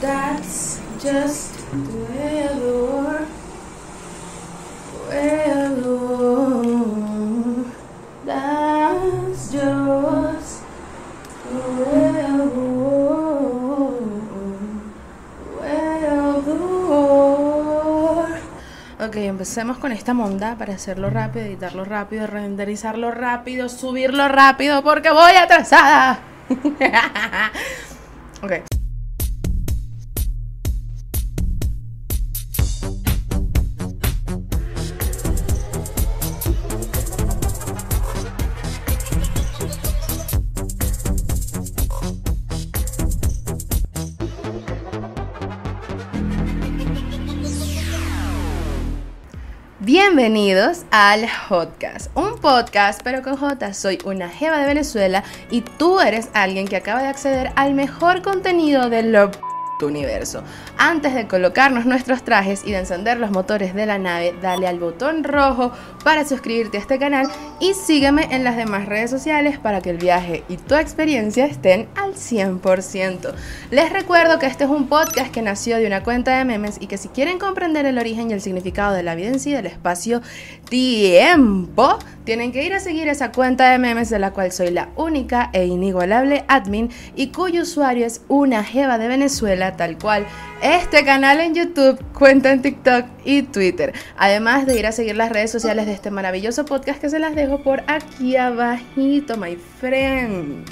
That's just the way. That's just the. Ok, empecemos con esta monda para hacerlo rápido, editarlo rápido, renderizarlo rápido, subirlo rápido porque voy atrasada. ok. Bienvenidos al Hotcast, un podcast pero con J. Soy una jeva de Venezuela y tú eres alguien que acaba de acceder al mejor contenido del universo. Antes de colocarnos nuestros trajes y de encender los motores de la nave, dale al botón rojo para suscribirte a este canal y sígueme en las demás redes sociales para que el viaje y tu experiencia estén al 100%. Les recuerdo que este es un podcast que nació de una cuenta de memes y que si quieren comprender el origen y el significado de la vida en sí del espacio-tiempo, tienen que ir a seguir esa cuenta de memes de la cual soy la única e inigualable admin y cuyo usuario es una jeva de Venezuela tal cual este canal en YouTube, cuenta en TikTok y Twitter. Además de ir a seguir las redes sociales de este maravilloso podcast que se las dejo por aquí abajito, my friend.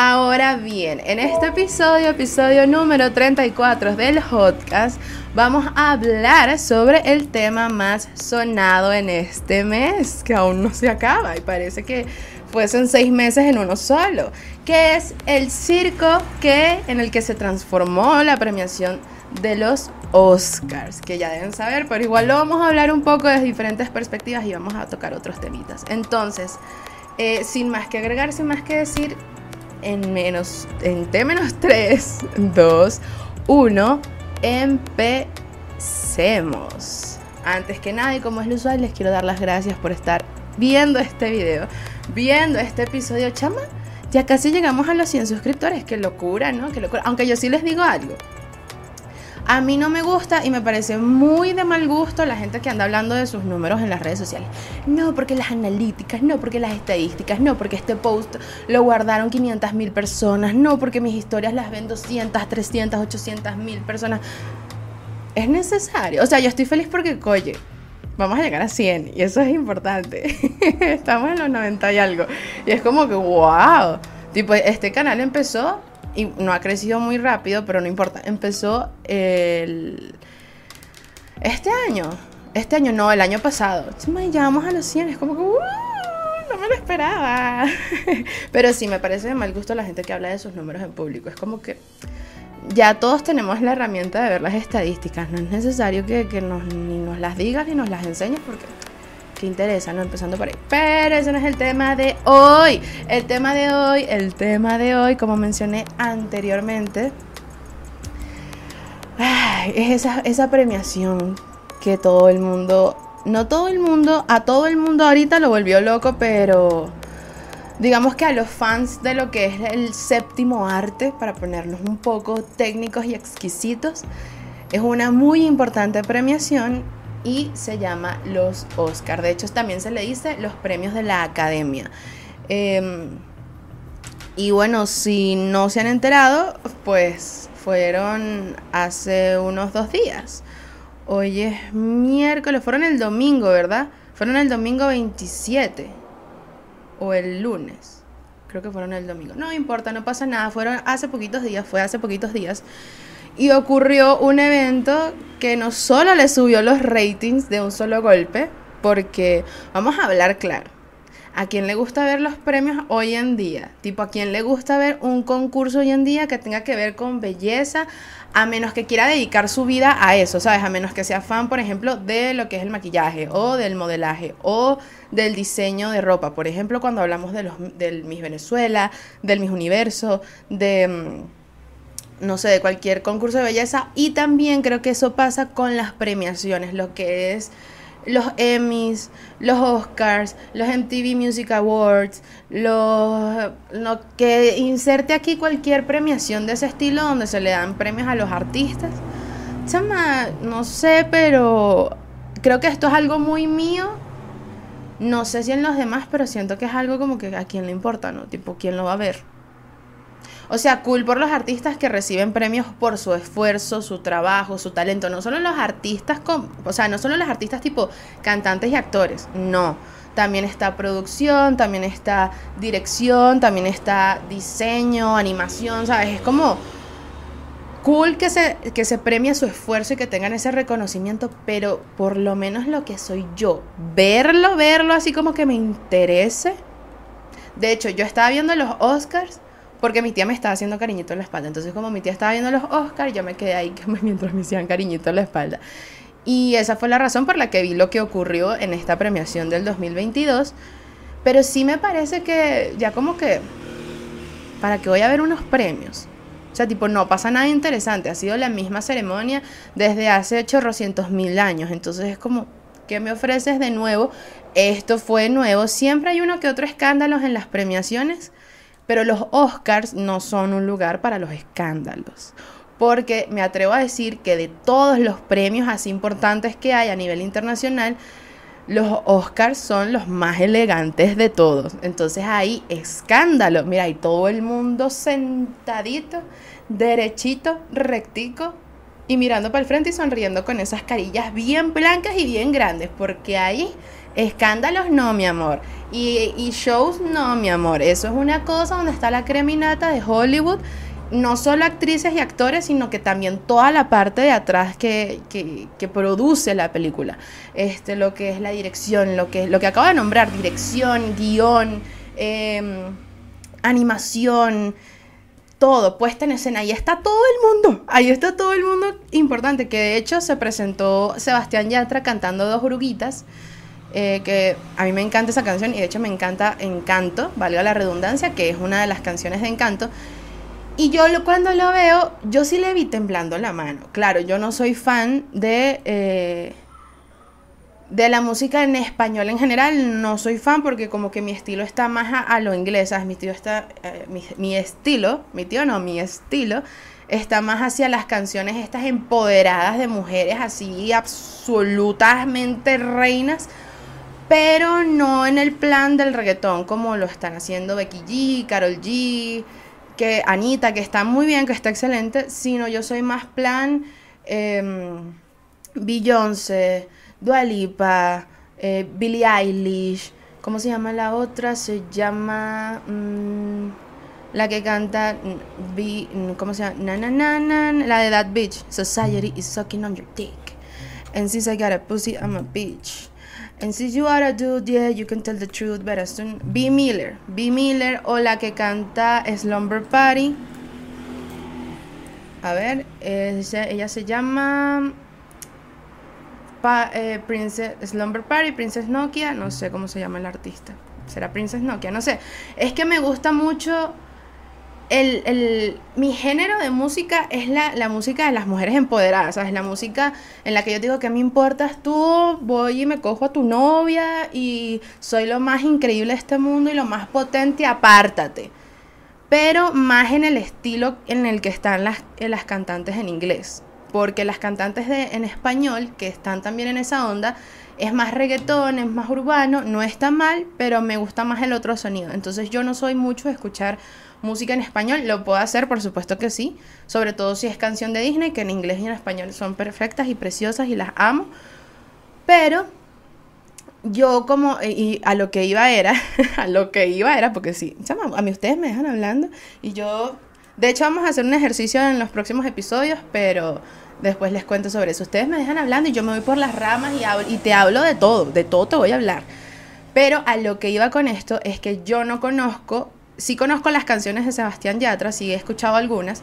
Ahora bien, en este episodio, episodio número 34 del podcast, vamos a hablar sobre el tema más sonado en este mes, que aún no se acaba y parece que fuesen seis meses en uno solo, que es el circo que, en el que se transformó la premiación de los Oscars, que ya deben saber, pero igual lo vamos a hablar un poco desde diferentes perspectivas y vamos a tocar otros temitas. Entonces, eh, sin más que agregar, sin más que decir, en menos, en T menos 3, 2, 1, empecemos. Antes que nada y como es lo usual, les quiero dar las gracias por estar viendo este video, viendo este episodio, chama. Ya casi llegamos a los 100 suscriptores, qué locura, ¿no? Qué locura. Aunque yo sí les digo algo. A mí no me gusta y me parece muy de mal gusto la gente que anda hablando de sus números en las redes sociales. No, porque las analíticas, no, porque las estadísticas, no, porque este post lo guardaron 500 mil personas, no, porque mis historias las ven 200, 300, 800 mil personas. Es necesario. O sea, yo estoy feliz porque, oye, vamos a llegar a 100 y eso es importante. Estamos en los 90 y algo. Y es como que, wow. Tipo, este canal empezó y no ha crecido muy rápido, pero no importa. Empezó el... Este año. Este año, no, el año pasado. Ya vamos a los 100. Es como que... no me lo esperaba. pero sí, me parece de mal gusto la gente que habla de sus números en público. Es como que ya todos tenemos la herramienta de ver las estadísticas. No es necesario que, nos, ni nos las digas ni nos las enseñes porque qué interesa, ¿no? Empezando por ahí. Pero ese no es el tema de hoy. El tema de hoy, el tema de hoy, como mencioné anteriormente, es esa, esa premiación que todo el mundo, no todo el mundo, a todo el mundo ahorita lo volvió loco, pero digamos que a los fans de lo que es el séptimo arte, para ponernos un poco técnicos y exquisitos, es una muy importante premiación y se llama los Oscar. De hecho, también se le dice los premios de la academia. Em, y bueno, si no se han enterado, pues fueron hace unos dos días. Hoy es miércoles, fueron el domingo, ¿verdad? Fueron el domingo 27 o el lunes. Creo que fueron el domingo. No importa, no pasa nada. Fueron hace poquitos días, fue hace poquitos días. Y ocurrió un evento que no solo le subió los ratings de un solo golpe, porque vamos a hablar claro. ¿A quién le gusta ver los premios hoy en día? Tipo, ¿a quién le gusta ver un concurso hoy en día que tenga que ver con belleza? A menos que quiera dedicar su vida a eso, ¿sabes? A menos que sea fan, por ejemplo, de lo que es el maquillaje o del modelaje o del diseño de ropa. Por ejemplo, cuando hablamos de los, del Miss Venezuela, del Miss Universo, de mm, no sé, de cualquier concurso de belleza. Y también creo que eso pasa con las premiaciones, lo que es los Emmys, los Oscars, los MTV Music Awards, los lo que inserte aquí cualquier premiación de ese estilo donde se le dan premios a los artistas. Chama, no sé, pero creo que esto es algo muy mío. No sé si en los demás, pero siento que es algo como que a quién le importa, ¿no? Tipo, ¿quién lo va a ver? O sea, cool por los artistas que reciben premios por su esfuerzo, su trabajo, su talento. No solo los artistas, con, o sea, no solo los artistas tipo cantantes y actores, no. También está producción, también está dirección, también está diseño, animación, ¿sabes? Es como cool que se, que se premie su esfuerzo y que tengan ese reconocimiento, pero por lo menos lo que soy yo, verlo, verlo así como que me interese. De hecho, yo estaba viendo los Oscars porque mi tía me estaba haciendo cariñito en la espalda. Entonces, como mi tía estaba viendo los Oscars, yo me quedé ahí mientras me hacían cariñito en la espalda. Y esa fue la razón por la que vi lo que ocurrió en esta premiación del 2022. Pero sí me parece que ya como que... ¿Para que voy a ver unos premios? O sea, tipo, no pasa nada interesante. Ha sido la misma ceremonia desde hace chorrocientos mil años. Entonces es como, ¿qué me ofreces de nuevo? Esto fue nuevo. Siempre hay uno que otro escándalo en las premiaciones pero los Oscars no son un lugar para los escándalos. Porque me atrevo a decir que de todos los premios así importantes que hay a nivel internacional, los Oscars son los más elegantes de todos. Entonces hay escándalo. Mira, hay todo el mundo sentadito, derechito, rectico y mirando para el frente y sonriendo con esas carillas bien blancas y bien grandes. Porque ahí escándalos no, mi amor. Y, shows, no, mi amor. Eso es una cosa donde está la creminata de Hollywood. No solo actrices y actores, sino que también toda la parte de atrás que, que, produce la película. Este, lo que es la dirección, lo que, lo que acabo de nombrar, dirección, guion, em, animación, todo, puesta en escena. Ahí está todo el mundo. Ahí está todo el mundo importante. Que de hecho se presentó Sebastián Yatra cantando dos oruguitas. Eh, que a mí me encanta esa canción y de hecho me encanta Encanto, valga la redundancia, que es una de las canciones de Encanto. Y yo cuando lo veo, yo sí le vi temblando la mano. Claro, yo no soy fan de, eh, de la música en español en general, no soy fan porque como que mi estilo está más a, lo inglés, Mi, tío está, eh, mi estilo, mi tío no, mi estilo está más hacia las canciones estas empoderadas de mujeres así absolutamente reinas pero no en el plan del reggaetón como lo están haciendo Becky G, Carol G, que Anita, que está muy bien, que está excelente, sino yo soy más plan eh, Beyoncé, Dua Lipa, eh, Billie Eilish, ¿cómo se llama la otra? Se llama mm, la que canta, mm, ¿cómo se llama? Na, la de That Bitch, Society is sucking on your dick. And since I got a pussy, I'm a bitch. And since you are a dude, yeah, you can tell the truth, but as soon... B. Miller. B. Miller o la que canta Slumber Party. A ver, ella se llama... Eh, Princess Slumber Party, Princess Nokia, no sé cómo se llama el artista. Será Princess Nokia, no sé. Es que me gusta mucho el, mi género de música es la, la, música de las mujeres empoderadas, ¿sabes? La música en la que yo digo que me importas tú, voy y me cojo a tu novia y soy lo más increíble de este mundo y lo más potente, apártate. Pero más en el estilo en el que están las, las cantantes en inglés. Porque las cantantes de, en español, que están también en esa onda, es más reggaetón, es más urbano, no está mal, pero me gusta más el otro sonido. Entonces yo no soy mucho de escuchar música en español, lo puedo hacer, por supuesto que sí, sobre todo si es canción de Disney, que en inglés y en español son perfectas y preciosas y las amo, pero yo como, y a lo que iba era, a lo que iba era, porque sí, a mí ustedes me dejan hablando y yo, de hecho vamos a hacer un ejercicio en los próximos episodios, pero después les cuento sobre eso. Ustedes me dejan hablando y yo me voy por las ramas y, y te hablo de todo, de todo te voy a hablar. Pero a lo que iba con esto es que yo no conozco sí conozco las canciones de Sebastián Yatra, sí he escuchado algunas,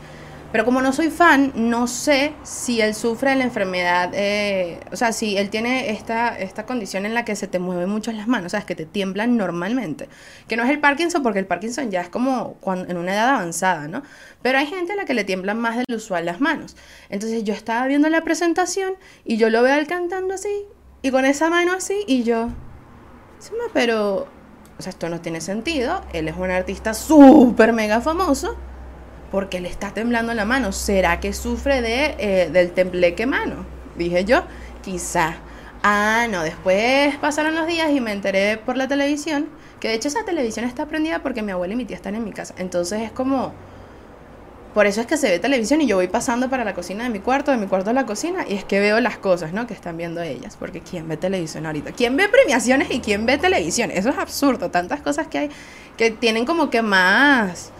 pero como no soy fan, no sé si él sufre de la enfermedad, eh, o sea, si él tiene esta, esta condición en la que se te mueven mucho las manos, o sea, es que te tiemblan normalmente. Que no es el Parkinson, porque el Parkinson ya es como en una edad avanzada, ¿no? Pero hay gente a la que le tiemblan más del usual las manos. Entonces yo estaba viendo la presentación y yo lo veo él cantando así y con esa mano así, y yo, pero, o sea, esto no tiene sentido. Él es un artista súper mega famoso porque le está temblando la mano. ¿Será que sufre de, eh, del tembleque mano? Dije yo, quizá. Ah, no, después pasaron los días y me enteré por la televisión, que de hecho esa televisión está prendida porque mi abuela y mi tía están en mi casa. Entonces es como por eso es que se ve televisión y yo voy pasando para la cocina de mi cuarto, de mi cuarto a la cocina, y es que veo las cosas, ¿no? Que están viendo ellas. Porque ¿quién ve televisión ahorita? ¿Quién ve premiaciones y quién ve televisión? Eso es absurdo. Tantas cosas que hay que tienen como que más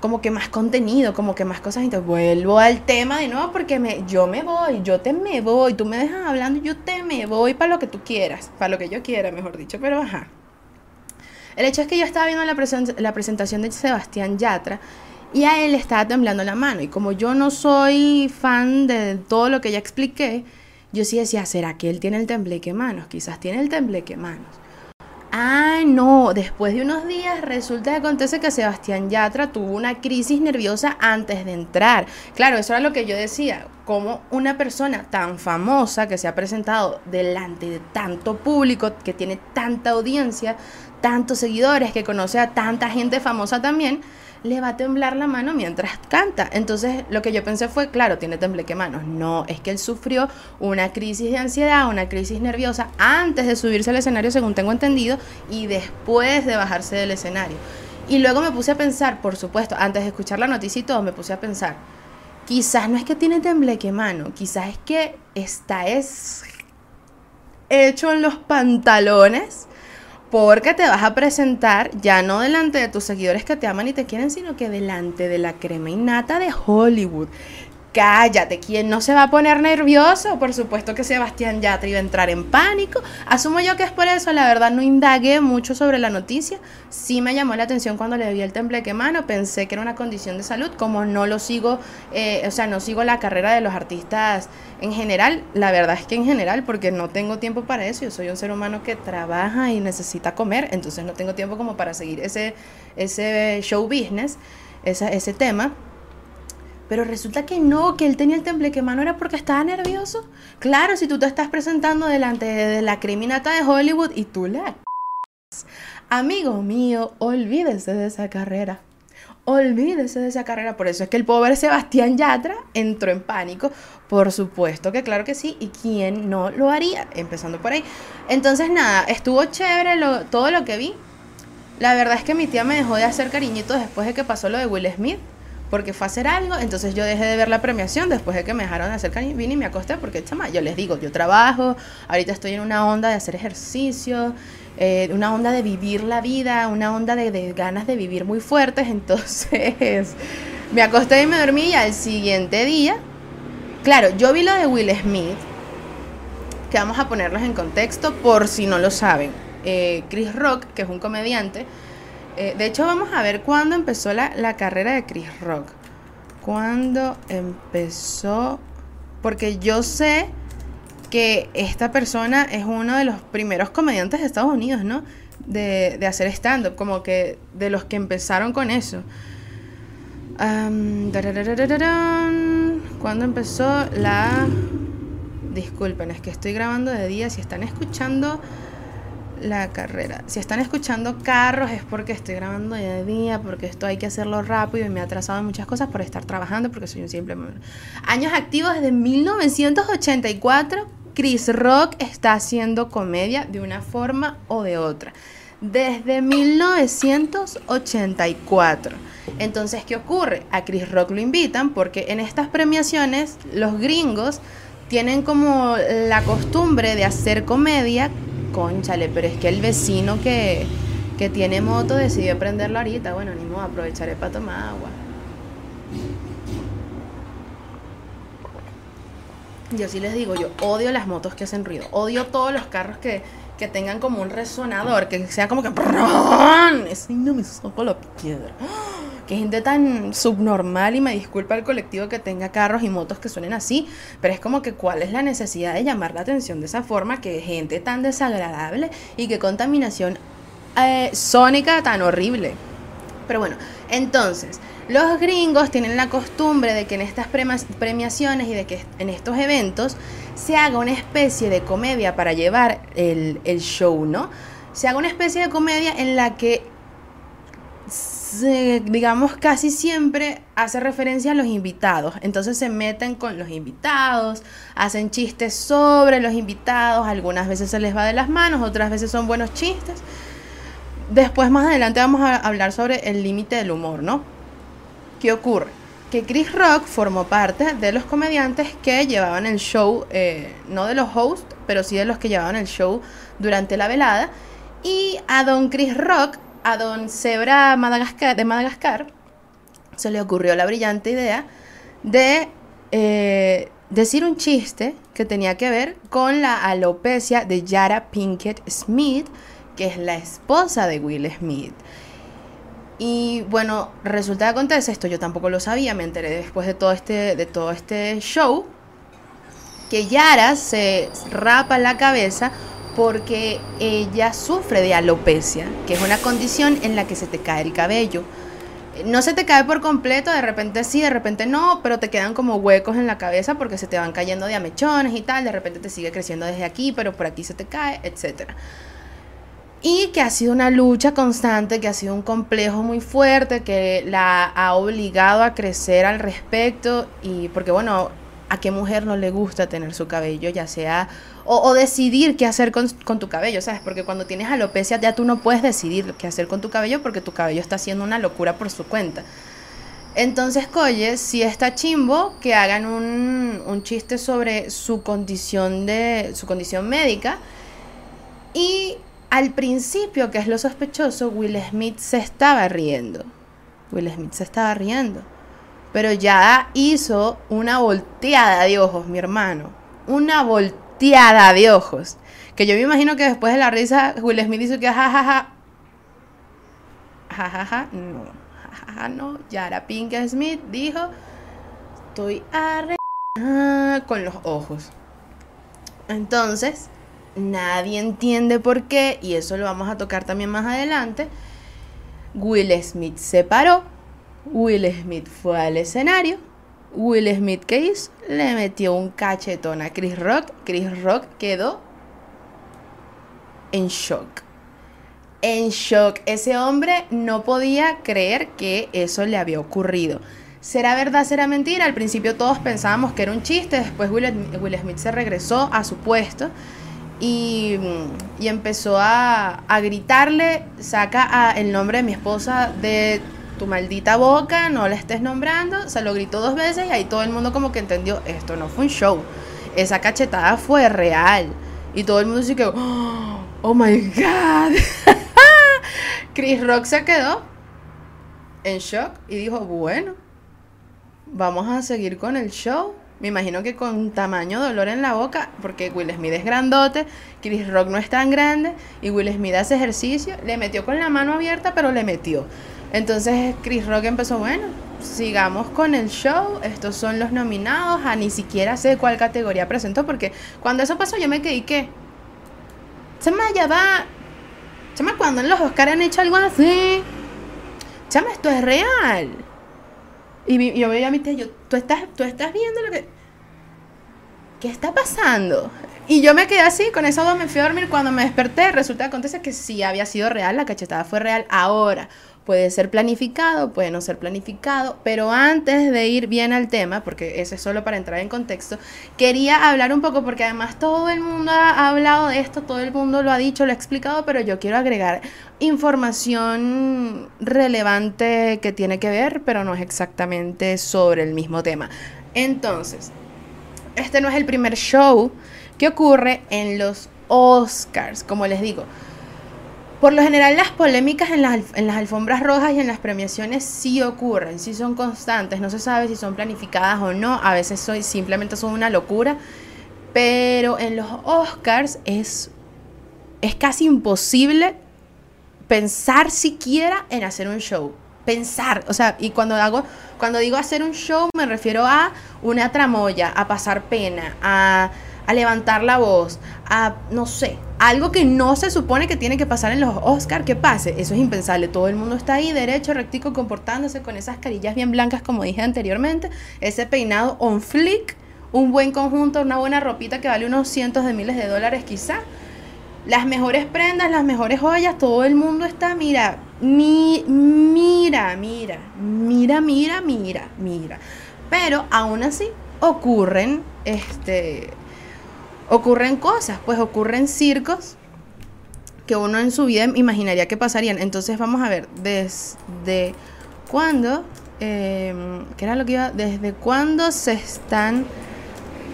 como que más contenido, como que más cosas. Entonces vuelvo al tema de nuevo porque me, yo me voy, yo te me voy, tú me dejas hablando, yo te me voy para lo que tú quieras, para lo que yo quiera, mejor dicho, pero ajá. El hecho es que yo estaba viendo la, la presentación de Sebastián Yatra y a él estaba temblando la mano. Y como yo no soy fan de todo lo que ya expliqué, yo sí decía, ¿será que él tiene el tembleque manos? Quizás tiene el tembleque manos. Ah, no, después de unos días resulta que acontece que Sebastián Yatra tuvo una crisis nerviosa antes de entrar. Claro, eso era lo que yo decía, como una persona tan famosa que se ha presentado delante de tanto público, que tiene tanta audiencia, tantos seguidores, que conoce a tanta gente famosa también, le va a temblar la mano mientras canta. Entonces lo que yo pensé fue, claro, tiene tembleque manos. No, es que él sufrió una crisis de ansiedad, una crisis nerviosa antes de subirse al escenario, según tengo entendido, y después de bajarse del escenario. Y luego me puse a pensar, por supuesto, antes de escuchar la noticia y todo, me puse a pensar, quizás no es que tiene tembleque mano, quizás es que está es hecho en los pantalones porque te vas a presentar ya no delante de tus seguidores que te aman y te quieren, sino que delante de la crema innata de Hollywood cállate, ¿quién no se va a poner nervioso? Por supuesto que Sebastián Yatra iba a entrar en pánico. Asumo yo que es por eso, la verdad no indagué mucho sobre la noticia. Sí me llamó la atención cuando le vi el tembleque mano, pensé que era una condición de salud, como no lo sigo, eh, o sea, no sigo la carrera de los artistas en general, la verdad es que en general, porque no tengo tiempo para eso, yo soy un ser humano que trabaja y necesita comer, entonces no tengo tiempo como para seguir ese, ese show business, ese tema. Pero resulta que no, que él tenía el tembleque mano era porque estaba nervioso. Claro, si tú te estás presentando delante de la criminata de Hollywood y tú la... Amigo mío, olvídese de esa carrera. Olvídese de esa carrera. Por eso es que el pobre Sebastián Yatra entró en pánico. Por supuesto que claro que sí. ¿Y quién no lo haría? Empezando por ahí. Entonces nada, estuvo chévere todo lo que vi. La verdad es que mi tía me dejó de hacer cariñitos después de que pasó lo de Will Smith porque fue a hacer algo, entonces yo dejé de ver la premiación después de que me dejaron de hacer vine y me acosté porque, chama, yo les digo, yo trabajo, ahorita estoy en una onda de hacer ejercicio, eh, una onda de vivir la vida, una onda de, ganas de vivir muy fuertes, entonces me acosté y me dormí y al siguiente día, claro, yo vi lo de Will Smith, que vamos a ponerlos en contexto por si no lo saben. Eh, Chris Rock, que es un comediante, eh, de hecho, vamos a ver cuándo empezó la, carrera de Chris Rock. ¿Cuándo empezó? Porque yo sé que esta persona es uno de los primeros comediantes de Estados Unidos, ¿no? De, hacer stand-up, como que de los que empezaron con eso. ¿Cuándo empezó la... Disculpen, es que estoy grabando de día. Si están escuchando la carrera. Si están escuchando carros es porque estoy grabando de día, porque esto hay que hacerlo rápido y me ha atrasado en muchas cosas por estar trabajando, porque soy un simple... Años activos desde 1984, Chris Rock está haciendo comedia de una forma o de otra. Desde 1984. Entonces, ¿qué ocurre? A Chris Rock lo invitan porque en estas premiaciones los gringos tienen como la costumbre de hacer comedia conchale, pero es que el vecino que, tiene moto decidió prenderlo ahorita. Bueno, ni modo, aprovecharé para tomar agua. Yo sí les digo, yo odio las motos que hacen ruido. Odio todos los carros que, que tengan como un resonador, que sea como que... Ese no me sopo la piedra que gente tan subnormal y me disculpa el colectivo que tenga carros y motos que suenen así, pero es como que cuál es la necesidad de llamar la atención de esa forma, que gente tan desagradable y que contaminación eh, sónica tan horrible. Pero bueno, entonces, Los gringos tienen la costumbre de que en estas premiaciones y de que en estos eventos se haga una especie de comedia para llevar el show, ¿no? Se haga una especie de comedia en la que digamos, casi siempre hace referencia a los invitados. Entonces se meten con los invitados, hacen chistes sobre los invitados, algunas veces se les va de las manos, otras veces son buenos chistes. Después más adelante vamos a hablar sobre el límite del humor, ¿no? ¿Qué ocurre? Que Chris Rock formó parte de los comediantes que llevaban el show, eh, no de los hosts, pero sí de los que llevaban el show durante la velada. Y a don Chris Rock a don Zebra de Madagascar se le ocurrió la brillante idea de eh, decir un chiste que tenía que ver con la alopecia de Yara Pinkett Smith, que es la esposa de Will Smith. Y bueno, resulta que acontece esto, yo tampoco lo sabía, me enteré después de todo este, de todo este show, que Yara se rapa la cabeza porque ella sufre de alopecia, que es una condición en la que se te cae el cabello. No se te cae por completo, de repente sí, de repente no, pero te quedan como huecos en la cabeza porque se te van cayendo de amechones y tal, de repente te sigue creciendo desde aquí, pero por aquí se te cae, etc. Y que ha sido una lucha constante, que ha sido un complejo muy fuerte, que la ha obligado a crecer al respecto y porque bueno, a qué mujer no le gusta tener su cabello, ya sea o, decidir qué hacer con, tu cabello, ¿sabes? Porque cuando tienes alopecia ya tú no puedes decidir qué hacer con tu cabello porque tu cabello está haciendo una locura por su cuenta. Entonces, Coye, si está chimbo que hagan un, un, chiste sobre su condición de su condición médica y al principio, que es lo sospechoso, Will Smith se estaba riendo. Will Smith se estaba riendo. Pero ya hizo una volteada de ojos, mi hermano. Una volteada Tiada de ojos. Que yo me imagino que después de la risa, Will Smith dice que jajaja. Jajaja, no. Jajaja, no. Yara Pinkett Smith dijo: Estoy arre. con los ojos. Entonces, nadie entiende por qué, y eso lo vamos a tocar también más adelante. Will Smith se paró. Will Smith fue al escenario Will Smith, ¿qué hizo? Le metió un cachetón a Chris Rock. Chris Rock quedó en shock. En shock. Ese hombre no podía creer que eso le había ocurrido. ¿Será verdad, será mentira? Al principio todos pensábamos que era un chiste, después Will, Smith se regresó a su puesto y, empezó a, a gritarle, saca el nombre de mi esposa de tu maldita boca, no la estés nombrando. Se lo gritó dos veces y ahí todo el mundo como que entendió, esto no fue un show. Esa cachetada fue real. Y todo el mundo dice que, oh, oh my god. Chris Rock se quedó en shock y dijo, bueno, vamos a seguir con el show. Me imagino que con tamaño dolor en la boca, porque Will Smith es grandote, Chris Rock no es tan grande, y Will Smith hace ejercicio, le metió con la mano abierta, pero le metió. Entonces Chris Rock empezó, bueno, sigamos con el show, estos son los nominados, a ni siquiera sé cuál categoría presentó, porque cuando eso pasó yo me quedé que... Chama, ya va. Chama, cuando en los Oscars han hecho algo así. Chama, esto es real. Y yo veía a mi tía, yo, ¿tú estás, tú estás viendo lo que... ¿Qué está pasando? Y yo me quedé así, con esa duda me fui a dormir. Cuando me desperté, resulta que acontece que sí había sido real, la cachetada fue real. Ahora, Puede ser planificado, puede no ser planificado, pero antes de ir bien al tema, porque eso es solo para entrar en contexto, quería hablar un poco, porque además todo el mundo ha hablado de esto, todo el mundo lo ha dicho, lo ha explicado, pero yo quiero agregar información relevante que tiene que ver, pero no es exactamente sobre el mismo tema. Entonces, este no es el primer show que ocurre en los Oscars, como les digo. Por lo general las polémicas en las, alfombras rojas y en las premiaciones sí ocurren, sí son constantes, no se sabe si son planificadas o no, a veces soy, simplemente son una locura, pero en los Oscars es, es casi imposible pensar siquiera en hacer un show, pensar, o sea, y cuando cuando digo hacer un show me refiero a una tramoya, a pasar pena, a levantar la voz, a, no sé, algo que no se supone que tiene que pasar en los Oscars, que pase. Eso es impensable. Todo el mundo está ahí, derecho, rectico, comportándose con esas carillas bien blancas, como dije anteriormente. Ese peinado on flick, un buen conjunto, una buena ropita que vale unos cientos de miles de dólares quizá. Las mejores prendas, las mejores joyas, todo el mundo está, mira, mi, mira, mira, mira, mira, mira, mira. Pero aún así ocurren, este, ocurren cosas, pues ocurren circos que uno en su vida imaginaría que pasarían. Entonces vamos a ver, desde cuándo, em, ¿qué era lo que iba? Desde cuándo se están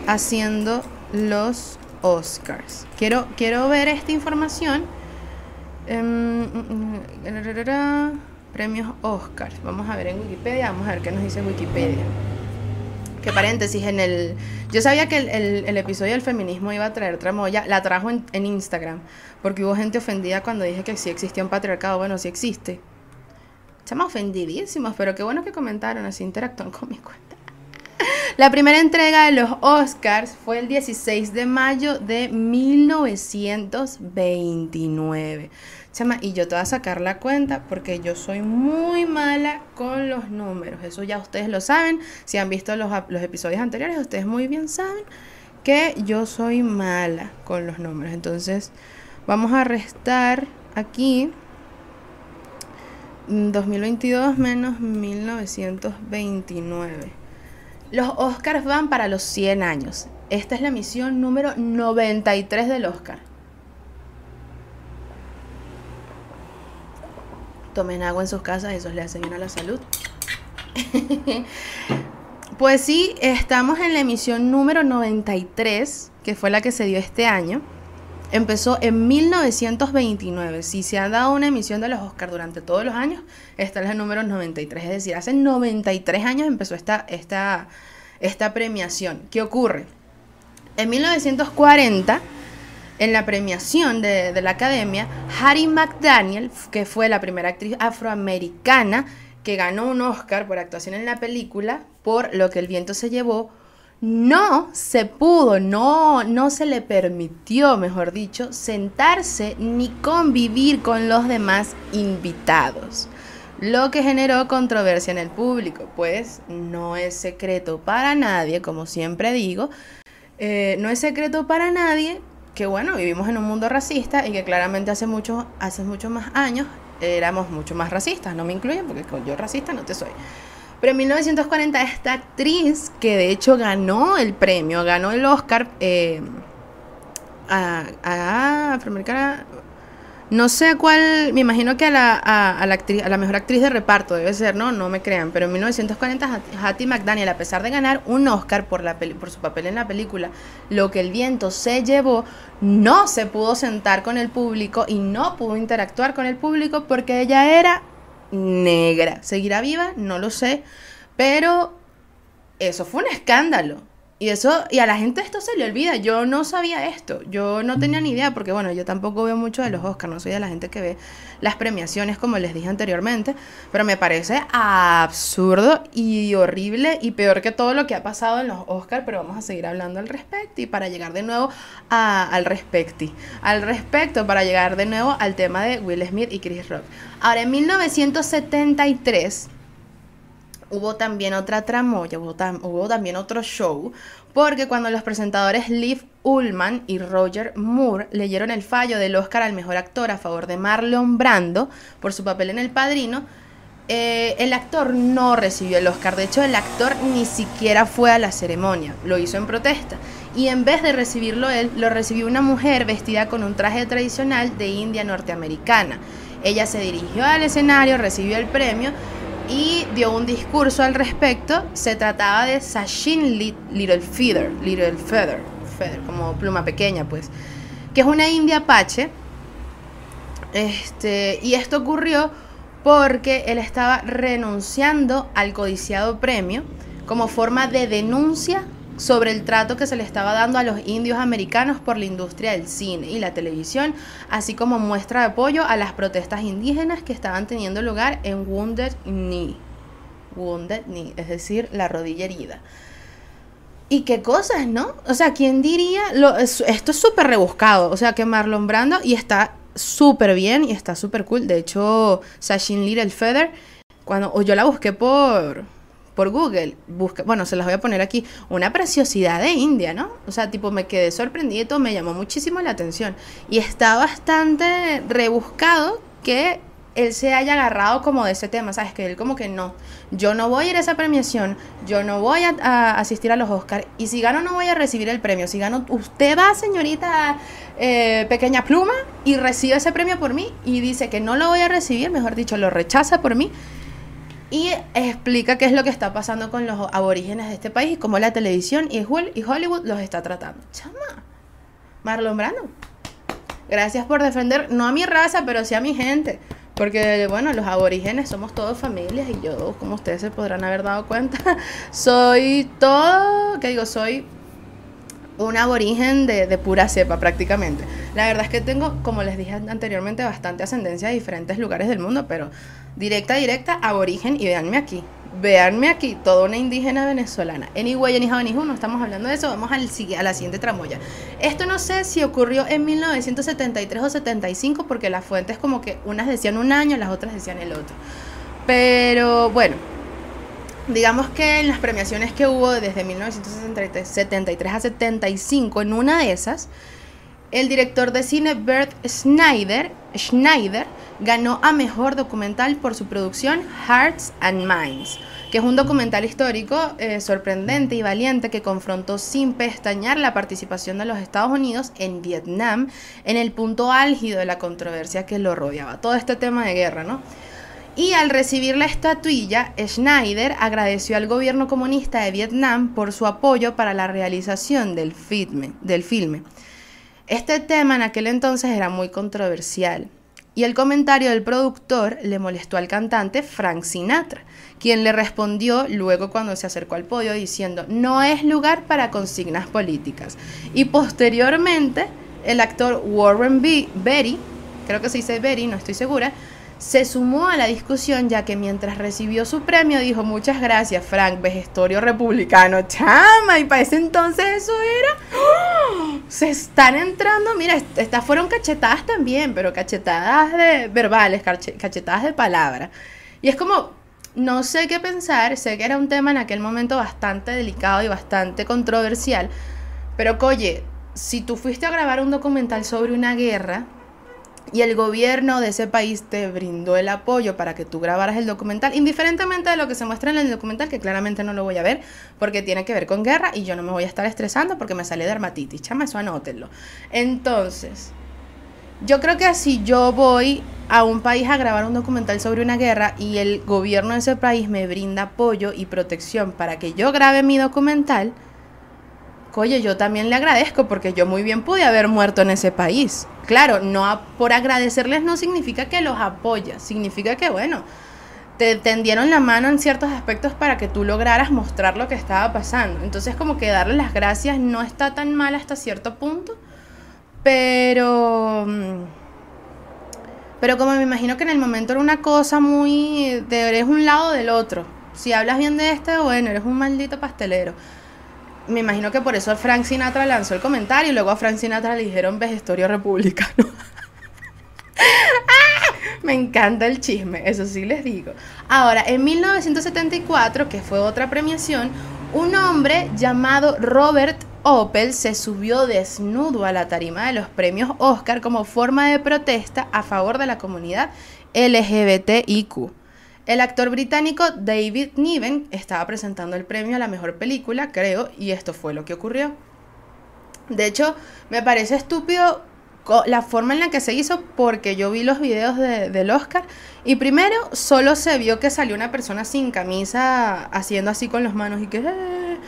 haciendo los Oscars. Quiero, quiero ver esta información. Em, premios Oscars. Vamos a ver en Wikipedia, vamos a ver qué nos dice Wikipedia. Que paréntesis, en el. Yo sabía que el, episodio del feminismo iba a traer tramoya, la trajo en, Instagram, porque hubo gente ofendida cuando dije que sí existía un patriarcado. Bueno, sí existe. Estamos ofendidísimos, pero qué bueno que comentaron, así interactúan con mi cuenta. La primera entrega de los Oscars fue el 16 de mayo de 1929. Y yo te voy a sacar la cuenta porque yo soy muy mala con los números. Eso ya ustedes lo saben. Si han visto los, episodios anteriores, ustedes muy bien saben que yo soy mala con los números. Entonces, vamos a restar aquí 2022 menos 1929. Los Oscars van para los 100 años. Esta es la misión número 93 del Oscar. Tomen agua en sus casas, eso le hace bien a la salud. pues sí, estamos en la emisión número 93, que fue la que se dio este año. Empezó en 1929. Si se ha dado una emisión de los Oscars durante todos los años, esta es la número 93. Es decir, hace 93 años empezó esta, esta, esta premiación. ¿Qué ocurre? En 1940 en la premiación de, la academia, Harry McDaniel, que fue la primera actriz afroamericana que ganó un Oscar por actuación en la película, por lo que el viento se llevó, no se pudo, no, no se le permitió, mejor dicho, sentarse ni convivir con los demás invitados, lo que generó controversia en el público, pues no es secreto para nadie, como siempre digo, eh, no es secreto para nadie que bueno, vivimos en un mundo racista y que claramente hace muchos hace muchos más años éramos mucho más racistas, no me incluyen porque yo racista no te soy. Pero en 1940 esta actriz, que de hecho ganó el premio, ganó el Oscar eh, a, a afroamericana, no sé cuál, me imagino que a la, a, la actriz, a la mejor actriz de reparto debe ser, ¿no? No me crean, pero en 1940 Hattie McDaniel, a pesar de ganar un Oscar por, la por su papel en la película, Lo que el viento se llevó, no se pudo sentar con el público y no pudo interactuar con el público porque ella era negra. ¿Seguirá viva? No lo sé, pero eso fue un escándalo. Y eso, y a la gente esto se le olvida. Yo no sabía esto. Yo no tenía ni idea, porque bueno, yo tampoco veo mucho de los Oscars, no soy de la gente que ve las premiaciones, como les dije anteriormente. Pero me parece absurdo y horrible y peor que todo lo que ha pasado en los Oscars. Pero vamos a seguir hablando al respecto. Y para llegar de nuevo al respecto. Al respecto, para llegar de nuevo al tema de Will Smith y Chris Rock. Ahora, en 1973 hubo también otra tramoya, hubo, hubo, también otro show, porque cuando los presentadores Liv Ullman y Roger Moore leyeron el fallo del Oscar al mejor actor a favor de Marlon Brando por su papel en El Padrino, eh, el actor no recibió el Oscar. De hecho, el actor ni siquiera fue a la ceremonia, lo hizo en protesta. Y en vez de recibirlo él, lo recibió una mujer vestida con un traje tradicional de India norteamericana. Ella se dirigió al escenario, recibió el premio y dio un discurso al respecto. Se trataba de Sachin Little Feather, Little Feather, Feather, como pluma pequeña, pues, que es una india apache. Este, y esto ocurrió porque él estaba renunciando al codiciado premio como forma de denuncia sobre el trato que se le estaba dando a los indios americanos por la industria del cine y la televisión, así como muestra de apoyo a las protestas indígenas que estaban teniendo lugar en Wounded Knee. Wounded Knee, es decir, la rodilla herida. Y qué cosas, ¿no? O sea, ¿quién diría? Esto es súper rebuscado. O sea, que Marlon Brando y está súper bien y está súper cool. De hecho, Sashin Little Feather, cuando yo la busqué por, por Google, busqué, bueno, se las voy a poner aquí, una preciosidad de India, ¿no? O sea, tipo, me quedé sorprendido, me llamó muchísimo la atención. Y está bastante rebuscado que él se haya agarrado como de ese tema, ¿sabes? Que él como que no, yo no voy a ir a esa premiación, yo no voy a, asistir a los Oscars y si gano no voy a recibir el premio, si gano usted va, señorita eh, Pequeña Pluma, y recibe ese premio por mí y dice que no lo voy a recibir, mejor dicho, lo rechaza por mí y explica qué es lo que está pasando con los aborígenes de este país y cómo la televisión y Hollywood los está tratando. Chama, Marlon Brando. Gracias por defender, no a mi raza, pero sí a mi gente. Porque, bueno, los aborígenes somos todos familias y yo, como ustedes se podrán haber dado cuenta, soy todo, ¿qué digo? Soy un aborigen de, de, pura cepa prácticamente. La verdad es que tengo, como les dije anteriormente, bastante ascendencia de diferentes lugares del mundo, pero directa, directa, aborigen y véanme aquí. Veanme aquí, toda una indígena venezolana. Anyway, ni ni no estamos hablando de eso, vamos al, a la siguiente tramoya. Esto no sé si ocurrió en 1973 o 75, porque las fuentes como que unas decían un año, las otras decían el otro. Pero bueno, digamos que en las premiaciones que hubo desde 1973 a 75, en una de esas, el director de cine Bert Schneider, ganó a Mejor Documental por su producción Hearts and Minds, que es un documental histórico eh, sorprendente y valiente que confrontó sin pestañear la participación de los Estados Unidos en Vietnam en el punto álgido de la controversia que lo rodeaba, todo este tema de guerra, ¿no? Y al recibir la estatuilla, Schneider agradeció al gobierno comunista de Vietnam por su apoyo para la realización del filme. Del filme. Este tema en aquel entonces era muy controversial y el comentario del productor le molestó al cantante Frank Sinatra, quien le respondió luego cuando se acercó al podio diciendo no es lugar para consignas políticas. Y posteriormente el actor Warren B. Beatty, creo que se dice Beatty, no estoy segura, se sumó a la discusión ya que mientras recibió su premio dijo muchas gracias Frank, vejestorio republicano, chama, y para ese entonces eso era... ¡oh! Se están entrando, mira, estas fueron cachetadas también, pero cachetadas de verbales, cachetadas de palabra. Y es como, no sé qué pensar, sé que era un tema en aquel momento bastante delicado y bastante controversial, pero oye, si tú fuiste a grabar un documental sobre una guerra, y el gobierno de ese país te brindó el apoyo para que tú grabaras el documental, indiferentemente de lo que se muestra en el documental, que claramente no lo voy a ver porque tiene que ver con guerra y yo no me voy a estar estresando porque me sale dermatitis, chama, eso anótenlo. Entonces, yo creo que si yo voy a un país a grabar un documental sobre una guerra y el gobierno de ese país me brinda apoyo y protección para que yo grabe mi documental, oye, yo también le agradezco porque yo muy bien pude haber muerto en ese país. Claro, no por agradecerles no significa que los apoyas, significa que, bueno, te tendieron la mano en ciertos aspectos para que tú lograras mostrar lo que estaba pasando. Entonces, como que darle las gracias no está tan mal hasta cierto punto, pero... Mm, pero como me imagino que en el momento era una cosa muy... eres un lado del otro. Si hablas bien de este, bueno, eres un maldito pastelero me imagino que por eso Frank Sinatra lanzó el comentario y luego a Frank Sinatra le dijeron vejestorio republicano. ¡Ah! Me encanta el chisme, eso sí les digo. Ahora, en 1974, que fue otra premiación, un hombre llamado Robert Opel se subió desnudo a la tarima de los premios Oscar como forma de protesta a favor de la comunidad LGBTIQ. El actor británico David Niven estaba presentando el premio a la mejor película, creo, y esto fue lo que ocurrió. De hecho, me parece estúpido la forma en la que se hizo porque yo vi los videos del Oscar y primero solo se vio que salió una persona sin camisa haciendo así con las manos y que... Eh".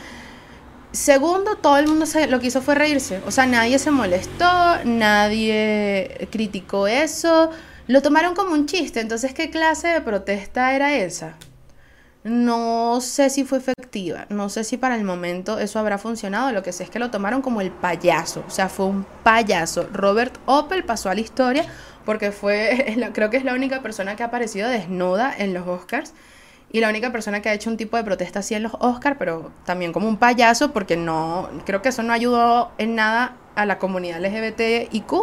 Segundo, todo el mundo lo que hizo fue reírse. O sea, nadie se molestó, nadie criticó eso. Lo tomaron como un chiste, entonces ¿qué clase de protesta era esa? No sé si fue efectiva, no sé si para el momento eso habrá funcionado, lo que sé es que lo tomaron como el payaso, o sea, fue un payaso. Robert Opel pasó a la historia porque fue, creo que es la única persona que ha aparecido desnuda en los Oscars y la única persona que ha hecho un tipo de protesta así en los Oscars, pero también como un payaso, porque no, creo que eso no ayudó en nada a la comunidad LGBTIQ.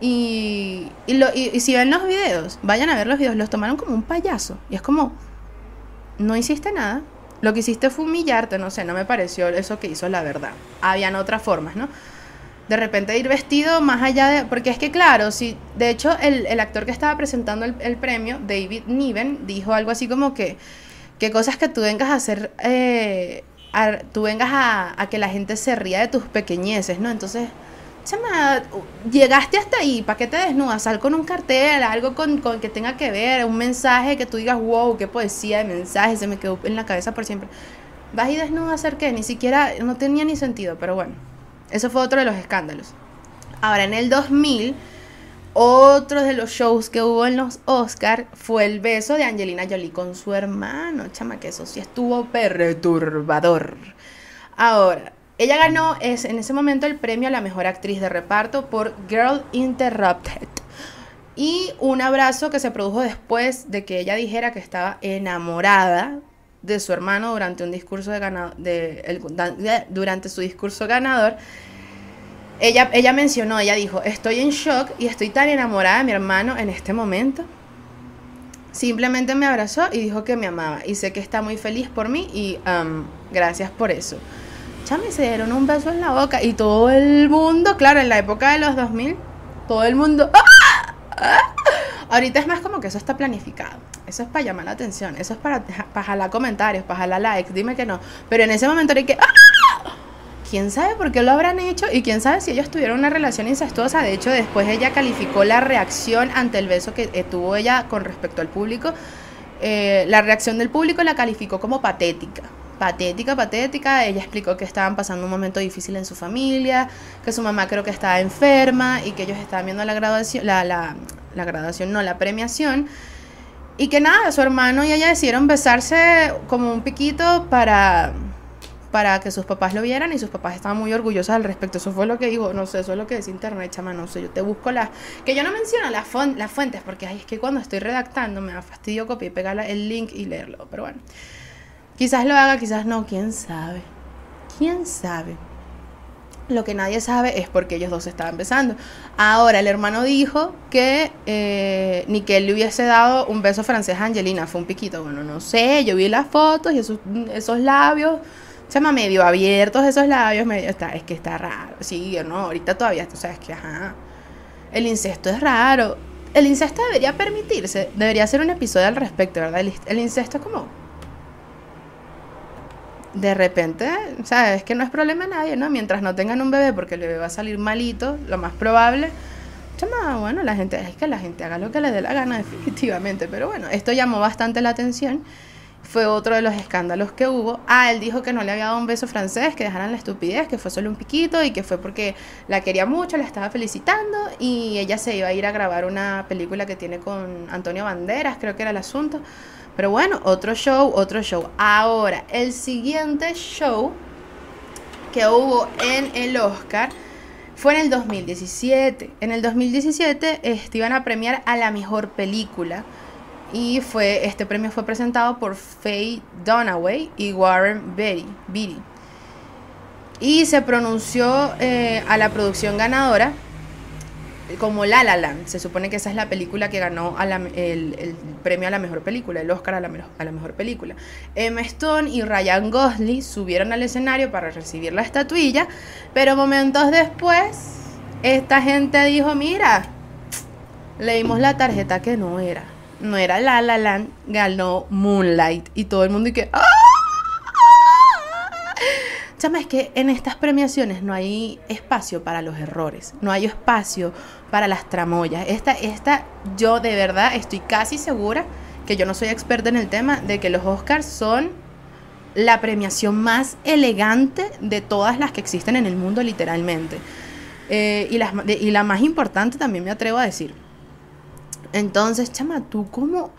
Y, y, si ven los videos, vayan a ver los videos, los tomaron como un payaso. Y es como, no hiciste nada. Lo que hiciste fue humillarte, no sé, no me pareció eso que hizo la verdad. Habían otras formas, ¿no? de repente ir vestido más allá de... Porque es que claro, si de hecho el, el actor que estaba presentando el, el, premio, David Niven, dijo algo así como que, que cosas que tú vengas a hacer, eh, a, tú vengas a, a, que la gente se ría de tus pequeñeces, ¿no? Entonces, chama, llegaste hasta ahí, ¿para qué te desnudas? Sal con un cartel, algo con, con que tenga que ver, un mensaje que tú digas, wow, qué poesía de mensaje, se me quedó en la cabeza por siempre. Vas y desnuda a qué, ni siquiera, no tenía ni sentido, pero bueno. Eso fue otro de los escándalos. Ahora, en el 2000, otro de los shows que hubo en los Oscar fue el beso de Angelina Jolie con su hermano. Chama, que eso sí estuvo perturbador. Ahora, ella ganó es, en ese momento el premio a la mejor actriz de reparto por Girl Interrupted. Y un abrazo que se produjo después de que ella dijera que estaba enamorada de su hermano durante un discurso de ganado, durante su discurso ganador. Ella, ella mencionó, ella dijo, estoy en shock y estoy tan enamorada de mi hermano en este momento. Simplemente me abrazó y dijo que me amaba y sé que está muy feliz por mí y um, gracias por eso. Chame, se dieron un beso en la boca y todo el mundo, claro, en la época de los 2000, todo el mundo... ¡Ah! ¡Ah! Ahorita es más como que eso está planificado. Eso es para llamar la atención. Eso es para, para jalar comentarios, para jalar likes. Dime que no. Pero en ese momento hay que. ¡Ah! ¿Quién sabe por qué lo habrán hecho? Y quién sabe si ellos tuvieron una relación incestuosa. De hecho, después ella calificó la reacción ante el beso que eh, tuvo ella con respecto al público. Eh, la reacción del público la calificó como patética patética, patética. Ella explicó que estaban pasando un momento difícil en su familia, que su mamá creo que estaba enferma y que ellos estaban viendo la graduación, la, la, la graduación, no, la premiación. Y que nada, su hermano y ella decidieron besarse como un piquito para, para que sus papás lo vieran y sus papás estaban muy orgullosos al respecto. Eso fue lo que dijo, no sé, eso es lo que dice internet, chama, no sé, yo te busco las... Que yo no menciono las, fuentes porque ay, es que cuando estoy redactando me da fastidio copiar y pegar el link y leerlo, pero bueno. Quizás lo haga, quizás no, quién sabe. ¿Quién sabe? Lo que nadie sabe es porque ellos dos estaban besando. Ahora, el hermano dijo que eh, Nickel le hubiese dado un beso francés a Angelina. Fue un piquito. Bueno, no sé, yo vi las fotos y esos, labios, se llama medio abiertos esos labios, medio, está, es que está raro. Sí, no, ahorita todavía, tú sabes que, ajá, el incesto es raro. El incesto debería permitirse, debería ser un episodio al respecto, ¿verdad? El, el incesto es como de repente, sabes que no es problema de nadie, ¿no? Mientras no tengan un bebé, porque el bebé va a salir malito, lo más probable. Chama, bueno, la gente, es que la gente haga lo que le dé la gana, definitivamente. Pero bueno, esto llamó bastante la atención. Fue otro de los escándalos que hubo. Ah, él dijo que no le había dado un beso francés, que dejaran la estupidez, que fue solo un piquito y que fue porque la quería mucho, la estaba felicitando y ella se iba a ir a grabar una película que tiene con Antonio Banderas, creo que era el asunto. Pero bueno, otro show, otro show. Ahora, el siguiente show que hubo en el Oscar fue en el 2017. En el 2017 este, iban a premiar a la mejor película. Y fue, este premio fue presentado por Faye Dunaway y Warren Beatty. Y se pronunció eh, a la producción ganadora como La La Land. Se supone que esa es la película que ganó el, premio a la mejor película, el Oscar a la, a la mejor película. Emma Stone y Ryan Gosling subieron al escenario para recibir la estatuilla, pero momentos después, esta gente dijo, mira, leímos la tarjeta que no era. No era La La Land, ganó Moonlight. Y todo el mundo y que... ¡Ah! Chama, es que en estas premiaciones no hay espacio para los errores, no hay espacio para las tramoyas. Esta, esta, yo de verdad estoy casi segura que yo no soy experta en el tema de que los Oscars son la premiación más elegante de todas las que existen en el mundo, literalmente. Eh, y, y la más importante también me atrevo a decir. Entonces, chama, tú cómo...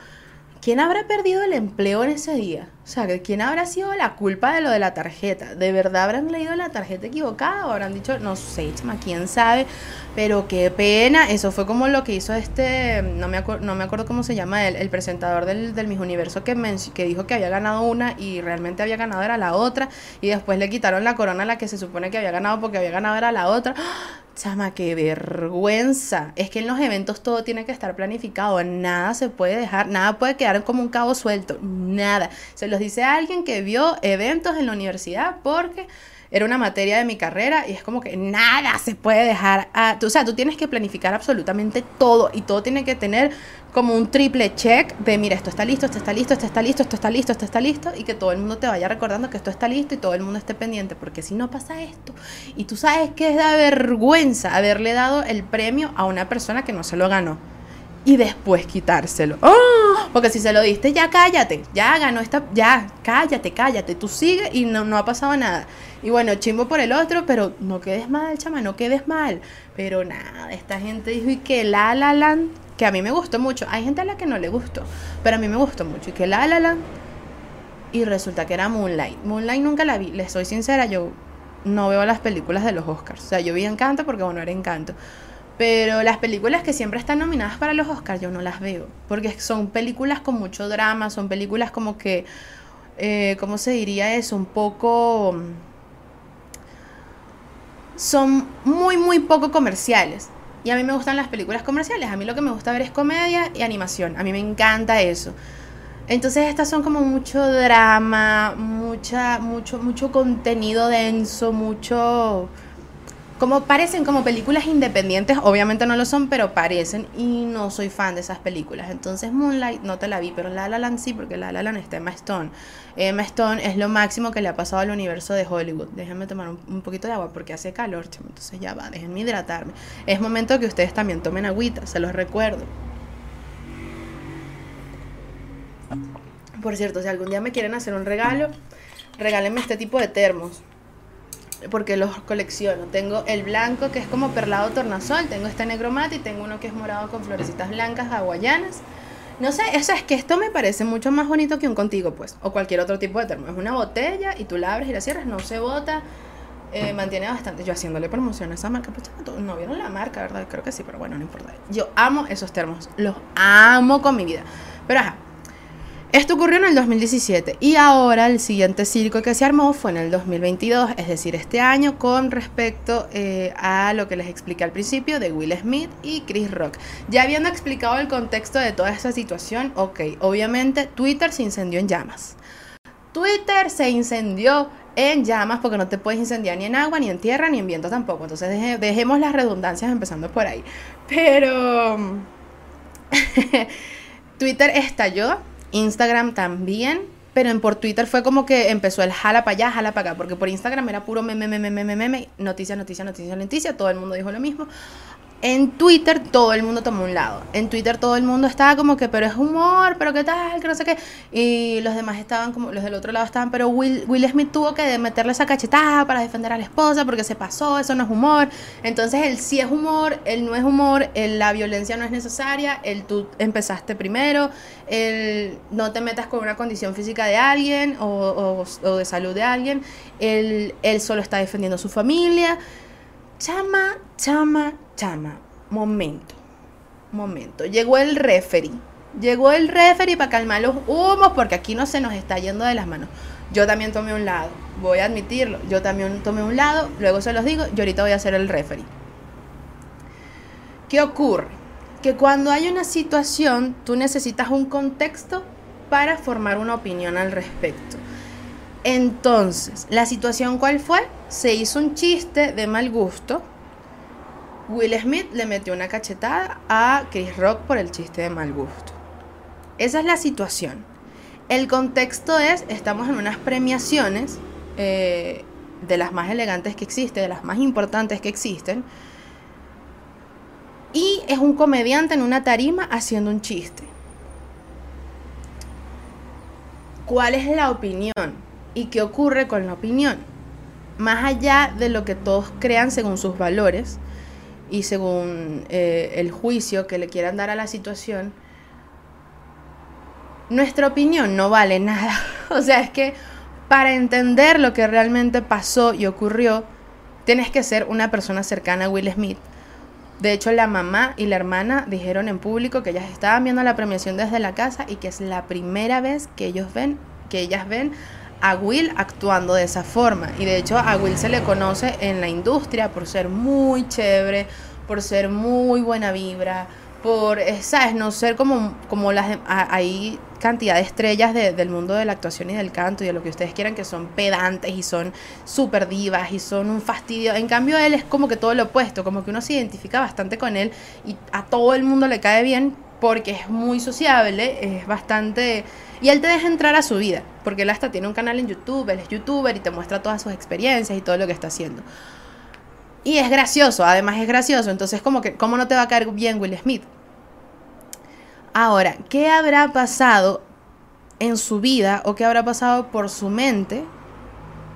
¿Quién habrá perdido el empleo en ese día? O sea, ¿quién habrá sido la culpa de lo de la tarjeta? ¿De verdad habrán leído la tarjeta equivocada o habrán dicho, no sé, chama, quién sabe? Pero qué pena. Eso fue como lo que hizo este, no me, no me acuerdo cómo se llama él, el presentador del, del Miss Universo que, que dijo que había ganado una y realmente había ganado era la otra. Y después le quitaron la corona a la que se supone que había ganado porque había ganado era la otra. Chama, qué vergüenza. Es que en los eventos todo tiene que estar planificado. Nada se puede dejar, nada puede quedar como un cabo suelto. Nada. Se los dice alguien que vio eventos en la universidad porque era una materia de mi carrera y es como que nada se puede dejar. O sea, tú tienes que planificar absolutamente todo y todo tiene que tener como un triple check de, mira, esto está listo, esto está listo, esto está listo, esto está listo, esto está listo y que todo el mundo te vaya recordando que esto está listo y todo el mundo esté pendiente, porque si no pasa esto y tú sabes que es de vergüenza haberle dado el premio a una persona que no se lo ganó y después quitárselo. ¡Oh! Porque si se lo diste, ya cállate, ya ganó esta, ya cállate, cállate, tú sigue y no, no ha pasado nada. Y bueno, chimbo por el otro, pero no quedes mal, chama, no quedes mal. Pero nada, esta gente dijo y que La La Land, que a mí me gustó mucho. Hay gente a la que no le gustó, pero a mí me gustó mucho. Y que La La Land, y resulta que era Moonlight. Moonlight nunca la vi, les soy sincera, yo no veo las películas de los Oscars. O sea, yo vi Encanto porque, bueno, era Encanto. Pero las películas que siempre están nominadas para los Oscars yo no las veo. Porque son películas con mucho drama, son películas como que, eh, ¿cómo se diría eso? Un poco son muy, muy poco comerciales. Y a mí me gustan las películas comerciales. A mí lo que me gusta ver es comedia y animación. A mí me encanta eso. Entonces estas son como mucho drama, mucha, mucho, mucho contenido denso, mucho como parecen como películas independientes, obviamente no lo son, pero parecen y no soy fan de esas películas. Entonces Moonlight no te la vi, pero La La Land sí, porque La La Land está Emma Stone. Emma Stone es lo máximo que le ha pasado al universo de Hollywood. Déjenme tomar un, poquito de agua porque hace calor, entonces ya va, déjenme hidratarme. Es momento que ustedes también tomen agüita, se los recuerdo. Por cierto, si algún día me quieren hacer un regalo, regálenme este tipo de termos porque los colecciono. Tengo el blanco que es como perlado tornasol, tengo este negro mate y tengo uno que es morado con florecitas blancas hawaianas. No sé, eso es que esto me parece mucho más bonito que un contigo, pues, o cualquier otro tipo de termo. Es una botella y tú la abres y la cierras, no se bota, eh, mantiene bastante. Yo haciéndole promoción a esa marca, pues no vieron la marca, ¿verdad? Creo que sí, pero bueno, no importa. Yo amo esos termos, los amo con mi vida. Pero ajá, esto ocurrió en el 2017 y ahora el siguiente circo que se armó fue en el 2022, es decir, este año con respecto eh, a lo que les expliqué al principio de Will Smith y Chris Rock. Ya habiendo explicado el contexto de toda esa situación, ok, obviamente Twitter se incendió en llamas. Twitter se incendió en llamas porque no te puedes incendiar ni en agua, ni en tierra, ni en viento tampoco. Entonces dejemos las redundancias empezando por ahí. Pero Twitter estalló Instagram también, pero en por Twitter fue como que empezó el jala para allá, jala para acá, porque por Instagram era puro meme, meme, meme, meme, noticia, noticia, noticia, noticia, todo el mundo dijo lo mismo en Twitter todo el mundo tomó un lado. En Twitter todo el mundo estaba como que, pero es humor, pero qué tal, que no sé qué. Y los demás estaban como, los del otro lado estaban, pero Will, Will Smith tuvo que meterle esa cachetada para defender a la esposa porque se pasó, eso no es humor. Entonces él sí es humor, él no es humor, la violencia no es necesaria, él tú empezaste primero, él no te metas con una condición física de alguien o, de salud de alguien, él, él solo está defendiendo a su familia. Chama, chama, chama. Momento. Momento. Llegó el referee. Llegó el referee para calmar los humos porque aquí no se nos está yendo de las manos. Yo también tomé un lado. Voy a admitirlo. Yo también tomé un lado. Luego se los digo. Yo ahorita voy a ser el referee. ¿Qué ocurre? Que cuando hay una situación, tú necesitas un contexto para formar una opinión al respecto. Entonces, ¿la situación cuál fue? Se hizo un chiste de mal gusto. Will Smith le metió una cachetada a Chris Rock por el chiste de mal gusto. Esa es la situación. El contexto es, estamos en unas premiaciones eh, de las más elegantes que existen, de las más importantes que existen. Y es un comediante en una tarima haciendo un chiste. ¿Cuál es la opinión? ¿Y qué ocurre con la opinión? Más allá de lo que todos crean según sus valores y según eh, el juicio que le quieran dar a la situación, nuestra opinión no vale nada. O sea, es que para entender lo que realmente pasó y ocurrió, tienes que ser una persona cercana a Will Smith. De hecho, la mamá y la hermana dijeron en público que ellas estaban viendo la premiación desde la casa y que es la primera vez que ellos ven, que ellas ven a Will actuando de esa forma. Y de hecho a Will se le conoce en la industria por ser muy chévere, por ser muy buena vibra, por, eh, ¿sabes? No ser como, como las... Hay cantidad de estrellas del mundo de la actuación y del canto y de lo que ustedes quieran que son pedantes y son súper divas y son un fastidio. En cambio él es como que todo lo opuesto, como que uno se identifica bastante con él y a todo el mundo le cae bien porque es muy sociable, es bastante... Y él te deja entrar a su vida, porque él hasta tiene un canal en YouTube, él es youtuber y te muestra todas sus experiencias y todo lo que está haciendo. Y es gracioso, además es gracioso, entonces que, ¿cómo no te va a caer bien Will Smith? Ahora, ¿qué habrá pasado en su vida o qué habrá pasado por su mente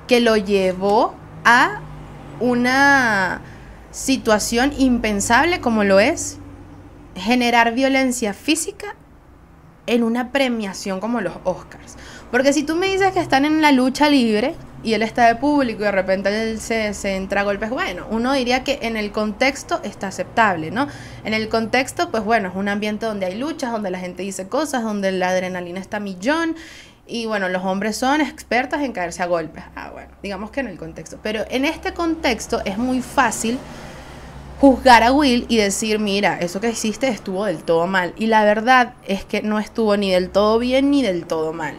que lo llevó a una situación impensable como lo es generar violencia física en una premiación como los Oscars? Porque si tú me dices que están en la lucha libre, y él está de público y de repente él se, se, entra a golpes, bueno, uno diría que en el contexto está aceptable, ¿no? En el contexto, pues bueno, es un ambiente donde hay luchas, donde la gente dice cosas, donde la adrenalina está millón y bueno, los hombres son expertos en caerse a golpes. Ah, bueno, digamos que en el contexto. Pero en este contexto es muy fácil juzgar a Will y decir, mira, eso que hiciste estuvo del todo mal. Y la verdad es que no estuvo ni del todo bien ni del todo mal.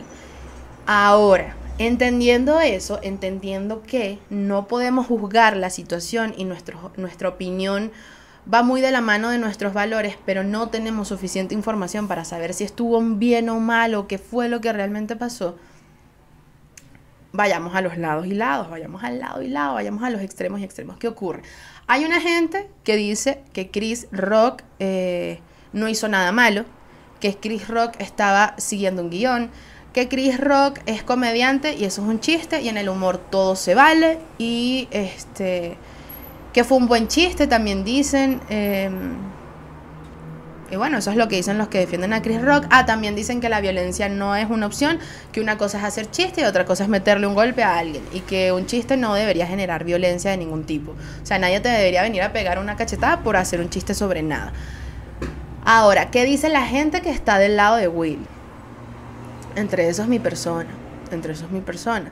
Ahora, Entendiendo eso, entendiendo que no podemos juzgar la situación y nuestra opinión va muy de la mano de nuestros valores, pero no tenemos suficiente información para saber si estuvo bien o mal o qué fue lo que realmente pasó, vayamos a los lados y lados, vayamos al lado y lado, vayamos a los extremos y extremos. ¿Qué ocurre? Hay una gente que dice que Chris Rock eh, no hizo nada malo, que Chris Rock estaba siguiendo un guion, que Chris Rock es comediante y eso es un chiste y en el humor todo se vale y este que fue un buen chiste también dicen em, y bueno, eso es lo que dicen los que defienden a Chris Rock. Ah, también dicen que la violencia no es una opción, que una cosa es hacer chiste y otra cosa es meterle un golpe a alguien. Y que un chiste no debería generar violencia de ningún tipo. O sea, nadie te debería venir a pegar una cachetada por hacer un chiste sobre nada. Ahora, ¿qué dice la gente que está del lado de Will? Entre esos mi persona. Entre esos mi persona.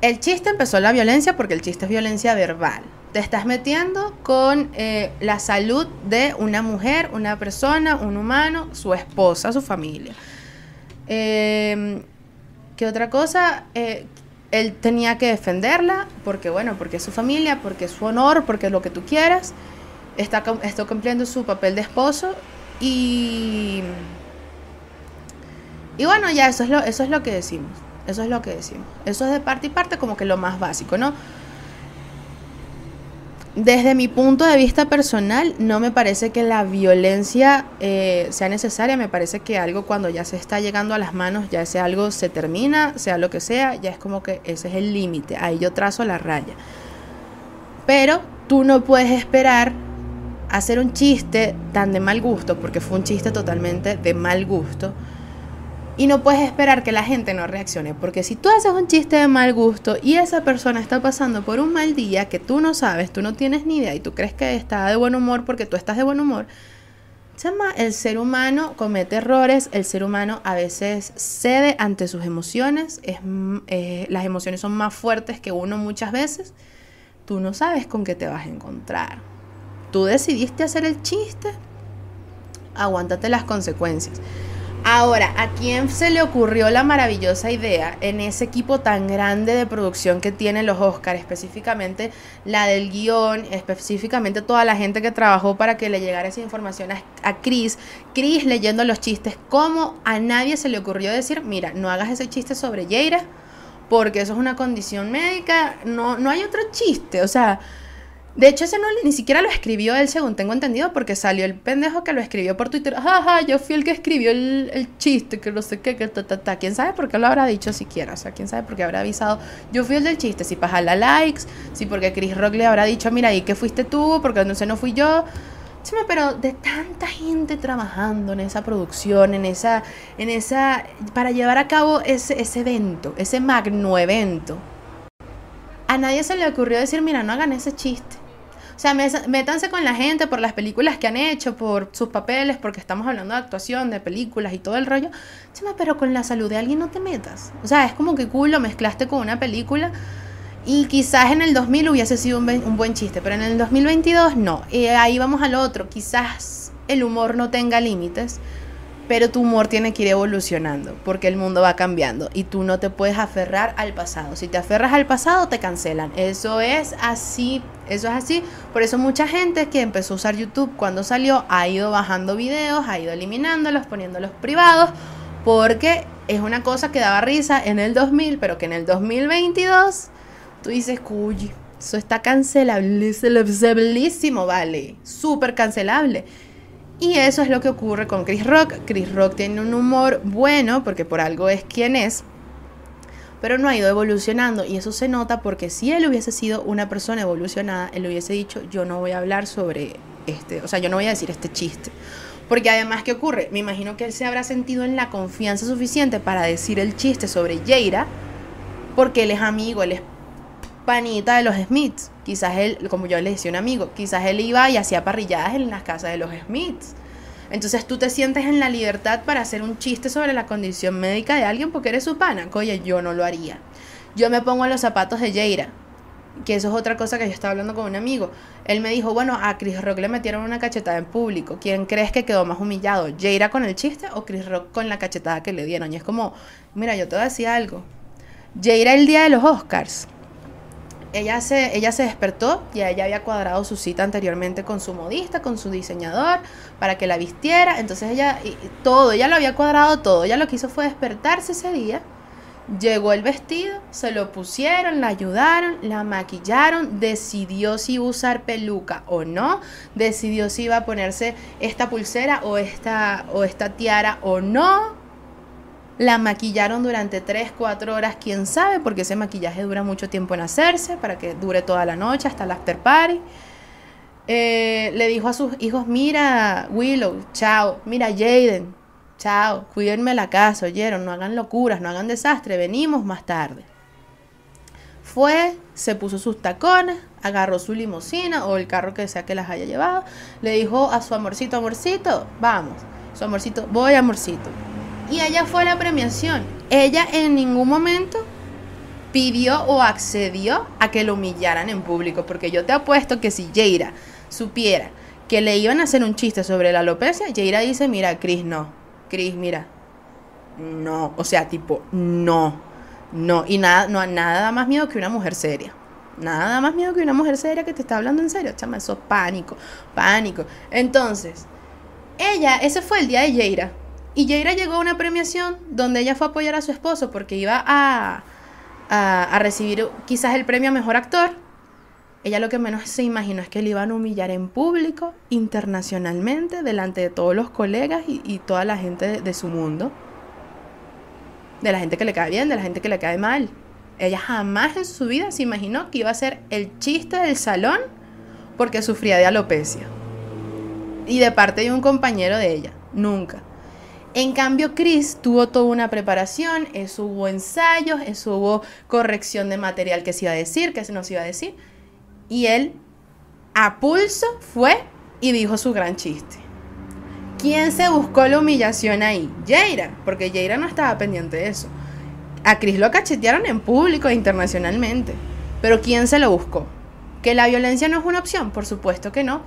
El chiste empezó la violencia porque el chiste es violencia verbal. Te estás metiendo con eh, la salud de una mujer, una persona, un humano, su esposa, su familia. Em, ¿Qué otra cosa? Eh, él tenía que defenderla porque, bueno, porque es su familia, porque es su honor, porque lo que tú quieras. Está, está cumpliendo su papel de esposo y y bueno, ya eso es, lo, eso es lo que decimos. Eso es lo que decimos. Eso es de parte y parte como que lo más básico, ¿no? Desde mi punto de vista personal, no me parece que la violencia eh, sea necesaria. Me parece que algo cuando ya se está llegando a las manos, ya ese algo se termina, sea lo que sea, ya es como que ese es el límite. Ahí yo trazo la raya. Pero tú no puedes esperar hacer un chiste tan de mal gusto, porque fue un chiste totalmente de mal gusto y no puedes esperar que la gente no reaccione, porque si tú haces un chiste de mal gusto y esa persona está pasando por un mal día que tú no sabes, tú no tienes ni idea y tú crees que está de buen humor porque tú estás de buen humor, el ser humano comete errores, el ser humano a veces cede ante sus emociones, es, eh, las emociones son más fuertes que uno muchas veces, tú no sabes con qué te vas a encontrar. Tú decidiste hacer el chiste, aguántate las consecuencias. Ahora, ¿a quién se le ocurrió la maravillosa idea en ese equipo tan grande de producción que tienen los Oscars, específicamente la del guion, específicamente toda la gente que trabajó para que le llegara esa información a, Chris? Chris leyendo los chistes, ¿cómo a nadie se le ocurrió decir, mira, no hagas ese chiste sobre Yeira? Porque eso es una condición médica, no, no hay otro chiste, o sea, de hecho, ese no ni siquiera lo escribió él, según tengo entendido, porque salió el pendejo que lo escribió por Twitter. Jaja, yo fui el que escribió el, chiste, que no sé qué, que ta, ta, ta. ¿Quién sabe por qué lo habrá dicho siquiera? O sea, ¿quién sabe por qué habrá avisado? Yo fui el del chiste, si para la likes, si porque Chris Rock le habrá dicho, mira, ahí que fuiste tú, porque no sé, no fui yo. Pero de tanta gente trabajando en esa producción, en esa, en esa, para llevar a cabo ese, ese evento, ese magno evento, a nadie se le ocurrió decir, mira, no hagan ese chiste. O sea, métanse con la gente por las películas que han hecho, por sus papeles, porque estamos hablando de actuación, de películas y todo el rollo. Pero con la salud de alguien no te metas. O sea, es como que cool, lo mezclaste con una película y quizás en el 2000 hubiese sido un, buen chiste, pero en el 2022 no. Y ahí vamos al otro. Quizás el humor no tenga límites, pero tu humor tiene que ir evolucionando, porque el mundo va cambiando y tú no te puedes aferrar al pasado. Si te aferras al pasado, te cancelan. Eso es así, eso es así. Por eso mucha gente que empezó a usar YouTube cuando salió ha ido bajando videos, ha ido eliminándolos, poniéndolos privados, porque es una cosa que daba risa en el 2000, pero que en el 2022 tú dices, cuy, eso está cancelabilísimo, vale, súper cancelable. Y eso es lo que ocurre con Chris Rock. Chris Rock tiene un humor bueno, porque por algo es quien es, pero no ha ido evolucionando. Y eso se nota porque si él hubiese sido una persona evolucionada, él hubiese dicho, yo no voy a hablar sobre este, o sea, yo no voy a decir este chiste. Porque además, ¿qué ocurre? Me imagino que él se habrá sentido en la confianza suficiente para decir el chiste sobre Jaira, porque él es amigo, él es panita de los Smiths. Quizás él, como yo le decía un amigo, quizás él iba y hacía parrilladas en las casas de los Smiths. Entonces tú te sientes en la libertad para hacer un chiste sobre la condición médica de alguien porque eres su pana. Oye, yo no lo haría. Yo me pongo en los zapatos de Jaira, que eso es otra cosa que yo estaba hablando con un amigo. Él me dijo, bueno, a Chris Rock le metieron una cachetada en público. ¿Quién crees que quedó más humillado? ¿Jaira con el chiste o Chris Rock con la cachetada que le dieron? Y es como, mira, yo te decía algo. Jaira el día de los Oscars ella se, ella se despertó y ella había cuadrado su cita anteriormente con su modista, con su diseñador, para que la vistiera. Entonces ella, y, todo, ella lo había cuadrado todo. Ella lo que hizo fue despertarse ese día. Llegó el vestido, se lo pusieron, la ayudaron, la maquillaron, decidió si iba a usar peluca o no, decidió si iba a ponerse esta pulsera o esta, o esta tiara o no, la maquillaron durante 3, 4 horas, quién sabe, porque ese maquillaje dura mucho tiempo en hacerse, para que dure toda la noche hasta el after party. Eh, le dijo a sus hijos, mira Willow, chao, mira Jaden, chao, cuídenme la casa, oyeron, no hagan locuras, no hagan desastre, venimos más tarde. Fue, se puso sus tacones, agarró su limusina o el carro que sea que las haya llevado, le dijo a su amorcito, amorcito, vamos, su amorcito, voy amorcito, y ella fue la premiación. Ella en ningún momento pidió o accedió a que lo humillaran en público, porque yo te apuesto que si Jaira supiera que le iban a hacer un chiste sobre la alopecia, Jaira dice, mira, Chris, no. Chris, mira. No, o sea, tipo, no. No, y nada, no, nada más miedo que una mujer seria. Nada más miedo que una mujer seria que te está hablando en serio. Chama, eso pánico, pánico. Entonces, ella, ese fue el día de Jaira. Y Jaira llegó a una premiación donde ella fue a apoyar a su esposo porque iba a, a, recibir quizás el premio a mejor actor. Ella lo que menos se imaginó es que le iban a humillar en público, internacionalmente, delante de todos los colegas y, toda la gente de, su mundo. De la gente que le cae bien, de la gente que le cae mal. Ella jamás en su vida se imaginó que iba a ser el chiste del salón porque sufría de alopecia. Y de parte de un compañero de ella. Nunca. En cambio, Chris tuvo toda una preparación, eso hubo ensayos, eso hubo corrección de material que se iba a decir, que se nos iba a decir. Y él, a pulso, fue y dijo su gran chiste. ¿Quién se buscó la humillación ahí? Jaira, porque Jaira no estaba pendiente de eso. A Chris lo cachetearon en público internacionalmente. Pero ¿quién se lo buscó? ¿Que la violencia no es una opción? Por supuesto que no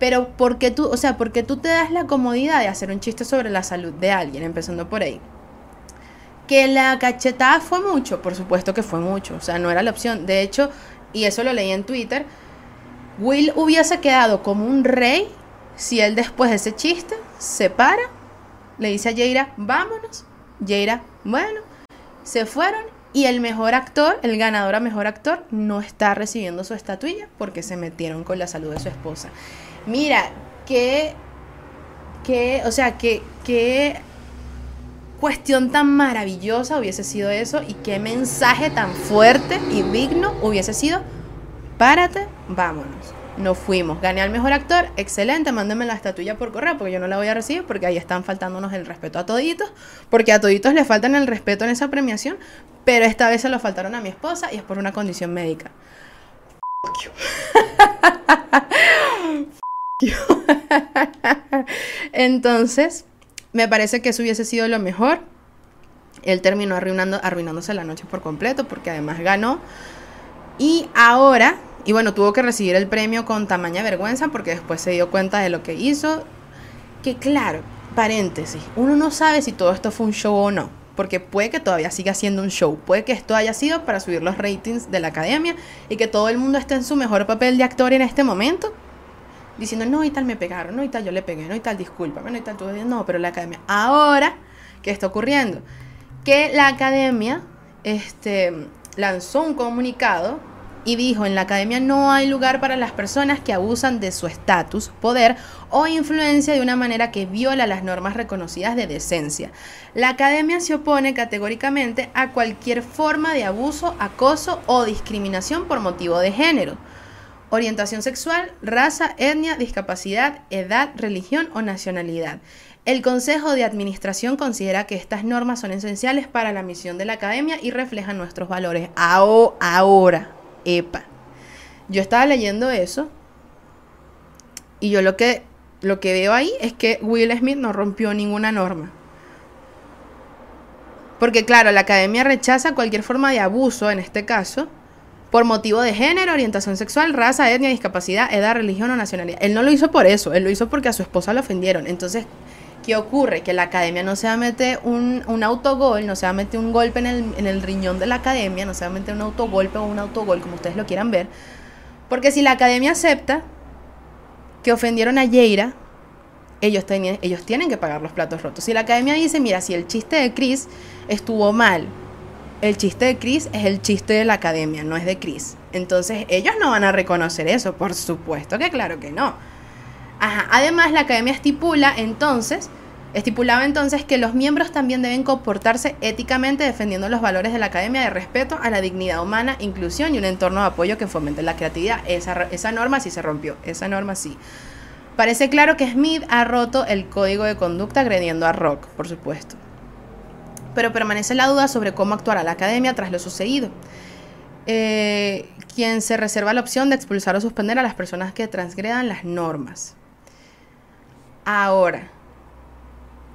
pero porque tú, o sea, porque tú te das la comodidad de hacer un chiste sobre la salud de alguien, empezando por ahí. Que la cachetada fue mucho, por supuesto que fue mucho, o sea, no era la opción. De hecho, y eso lo leí en Twitter, Will hubiese quedado como un rey si él después de ese chiste se para, le dice a Jaira, vámonos. Jaira, bueno, se fueron y el mejor actor, el ganador a mejor actor, no está recibiendo su estatuilla porque se metieron con la salud de su esposa. Mira, qué, qué, o sea, qué, qué cuestión tan maravillosa hubiese sido eso y qué mensaje tan fuerte y digno hubiese sido, párate, vámonos. no fuimos. Gané al mejor actor, excelente, mándenme la estatuilla por correo porque yo no la voy a recibir porque ahí están faltándonos el respeto a toditos, porque a toditos les faltan el respeto en esa premiación, pero esta vez se lo faltaron a mi esposa y es por una condición médica. Entonces, me parece que eso hubiese sido lo mejor. Él terminó arruinando, arruinándose la noche por completo porque además ganó. Y ahora, y bueno, tuvo que recibir el premio con tamaña vergüenza porque después se dio cuenta de lo que hizo. Que claro, paréntesis, uno no sabe si todo esto fue un show o no. Porque puede que todavía siga siendo un show. Puede que esto haya sido para subir los ratings de la academia y que todo el mundo esté en su mejor papel de actor en este momento diciendo, no, y tal me pegaron, no, y tal yo le pegué, no, y tal discúlpame, no, y tal tú, no, pero la academia. Ahora, ¿qué está ocurriendo? Que la academia este, lanzó un comunicado y dijo, en la academia no hay lugar para las personas que abusan de su estatus, poder o influencia de una manera que viola las normas reconocidas de decencia. La academia se opone categóricamente a cualquier forma de abuso, acoso o discriminación por motivo de género orientación sexual, raza, etnia, discapacidad, edad, religión o nacionalidad. El Consejo de Administración considera que estas normas son esenciales para la misión de la academia y reflejan nuestros valores. Ahora, epa. Yo estaba leyendo eso y yo lo que, lo que veo ahí es que Will Smith no rompió ninguna norma. Porque claro, la academia rechaza cualquier forma de abuso, en este caso, por motivo de género, orientación sexual, raza, etnia, discapacidad, edad, religión o nacionalidad. Él no lo hizo por eso, él lo hizo porque a su esposa lo ofendieron. Entonces, ¿qué ocurre? Que la academia no se va a meter un, un autogol, no se va a meter un golpe en el, en el riñón de la academia, no se va a meter un autogolpe o un autogol, como ustedes lo quieran ver. Porque si la academia acepta que ofendieron a Yeira, ellos, ellos tienen que pagar los platos rotos. Si la academia dice, mira, si el chiste de Chris estuvo mal, el chiste de Chris es el chiste de la academia, no es de Chris. Entonces ellos no van a reconocer eso, por supuesto que claro que no. Ajá. Además, la academia estipula entonces, estipulaba entonces que los miembros también deben comportarse éticamente defendiendo los valores de la academia de respeto a la dignidad humana, inclusión y un entorno de apoyo que fomente la creatividad. Esa, esa norma sí se rompió, esa norma sí. Parece claro que Smith ha roto el código de conducta agrediendo a Rock, por supuesto pero permanece la duda sobre cómo actuará la academia tras lo sucedido. Eh, quien se reserva la opción de expulsar o suspender a las personas que transgredan las normas. Ahora,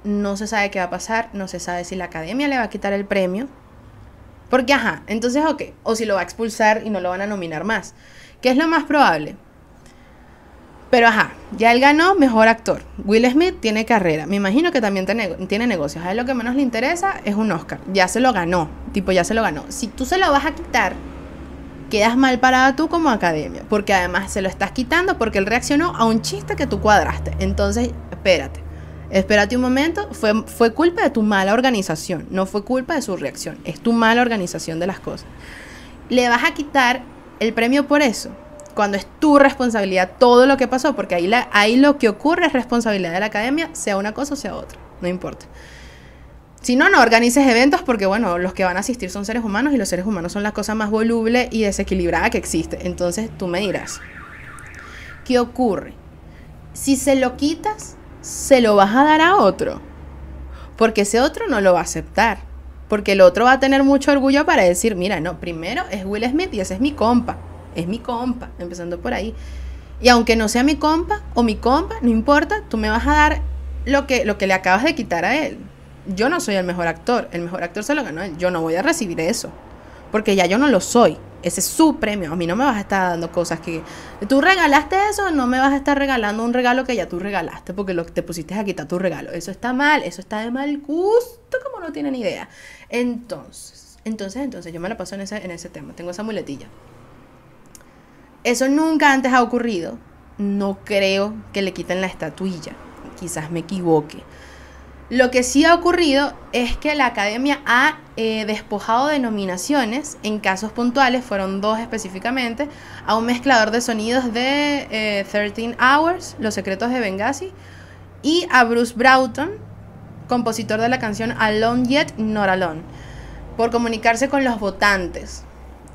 no se sabe qué va a pasar, no se sabe si la academia le va a quitar el premio. Porque, ajá, entonces, ok, o si lo va a expulsar y no lo van a nominar más. ¿Qué es lo más probable? Pero ajá, ya él ganó mejor actor. Will Smith tiene carrera. Me imagino que también tiene negocios. A él lo que menos le interesa es un Oscar. Ya se lo ganó. Tipo, ya se lo ganó. Si tú se lo vas a quitar, quedas mal parada tú como academia. Porque además se lo estás quitando porque él reaccionó a un chiste que tú cuadraste. Entonces, espérate. Espérate un momento. Fue, fue culpa de tu mala organización. No fue culpa de su reacción. Es tu mala organización de las cosas. Le vas a quitar el premio por eso cuando es tu responsabilidad todo lo que pasó, porque ahí, la, ahí lo que ocurre es responsabilidad de la academia, sea una cosa o sea otra, no importa. Si no, no organices eventos porque, bueno, los que van a asistir son seres humanos y los seres humanos son la cosa más voluble y desequilibrada que existe. Entonces tú me dirás, ¿qué ocurre? Si se lo quitas, se lo vas a dar a otro. Porque ese otro no lo va a aceptar. Porque el otro va a tener mucho orgullo para decir, mira, no, primero es Will Smith y ese es mi compa es mi compa, empezando por ahí. Y aunque no sea mi compa o mi compa, no importa, tú me vas a dar lo que, lo que le acabas de quitar a él. Yo no soy el mejor actor, el mejor actor se lo ganó él. Yo no voy a recibir eso, porque ya yo no lo soy. Ese es su premio. A mí no me vas a estar dando cosas que... Tú regalaste eso, no me vas a estar regalando un regalo que ya tú regalaste, porque lo que te pusiste a quitar tu regalo. Eso está mal, eso está de mal gusto, como no tienen idea. Entonces, entonces, entonces, yo me la paso en ese, en ese tema. Tengo esa muletilla. Eso nunca antes ha ocurrido. No creo que le quiten la estatuilla. Quizás me equivoque. Lo que sí ha ocurrido es que la academia ha eh, despojado de nominaciones, en casos puntuales, fueron dos específicamente, a un mezclador de sonidos de 13 eh, Hours, Los Secretos de Benghazi, y a Bruce Broughton, compositor de la canción Alone Yet Not Alone, por comunicarse con los votantes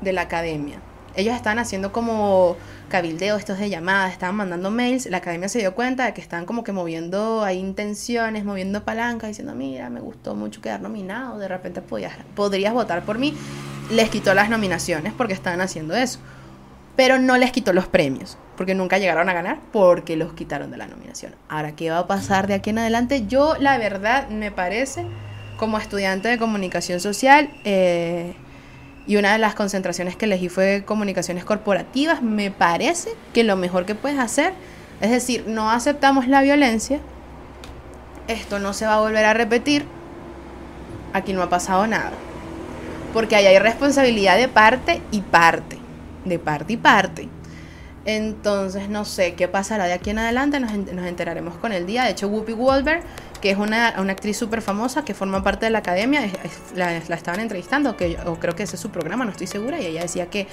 de la academia. Ellos estaban haciendo como cabildeo, estos de llamadas, estaban mandando mails, la academia se dio cuenta de que estaban como que moviendo ahí intenciones, moviendo palancas, diciendo, mira, me gustó mucho quedar nominado, de repente podías, podrías votar por mí. Les quitó las nominaciones porque estaban haciendo eso. Pero no les quitó los premios, porque nunca llegaron a ganar, porque los quitaron de la nominación. Ahora, ¿qué va a pasar de aquí en adelante? Yo, la verdad, me parece, como estudiante de comunicación social, eh, y una de las concentraciones que elegí fue comunicaciones corporativas. Me parece que lo mejor que puedes hacer es decir, no aceptamos la violencia, esto no se va a volver a repetir, aquí no ha pasado nada. Porque ahí hay responsabilidad de parte y parte, de parte y parte. Entonces, no sé qué pasará de aquí en adelante, nos, nos enteraremos con el día. De hecho, Whoopi Goldberg que es una, una actriz súper famosa que forma parte de la academia, la, estaban entrevistando, que, o creo que ese es su programa, no estoy segura, y ella decía que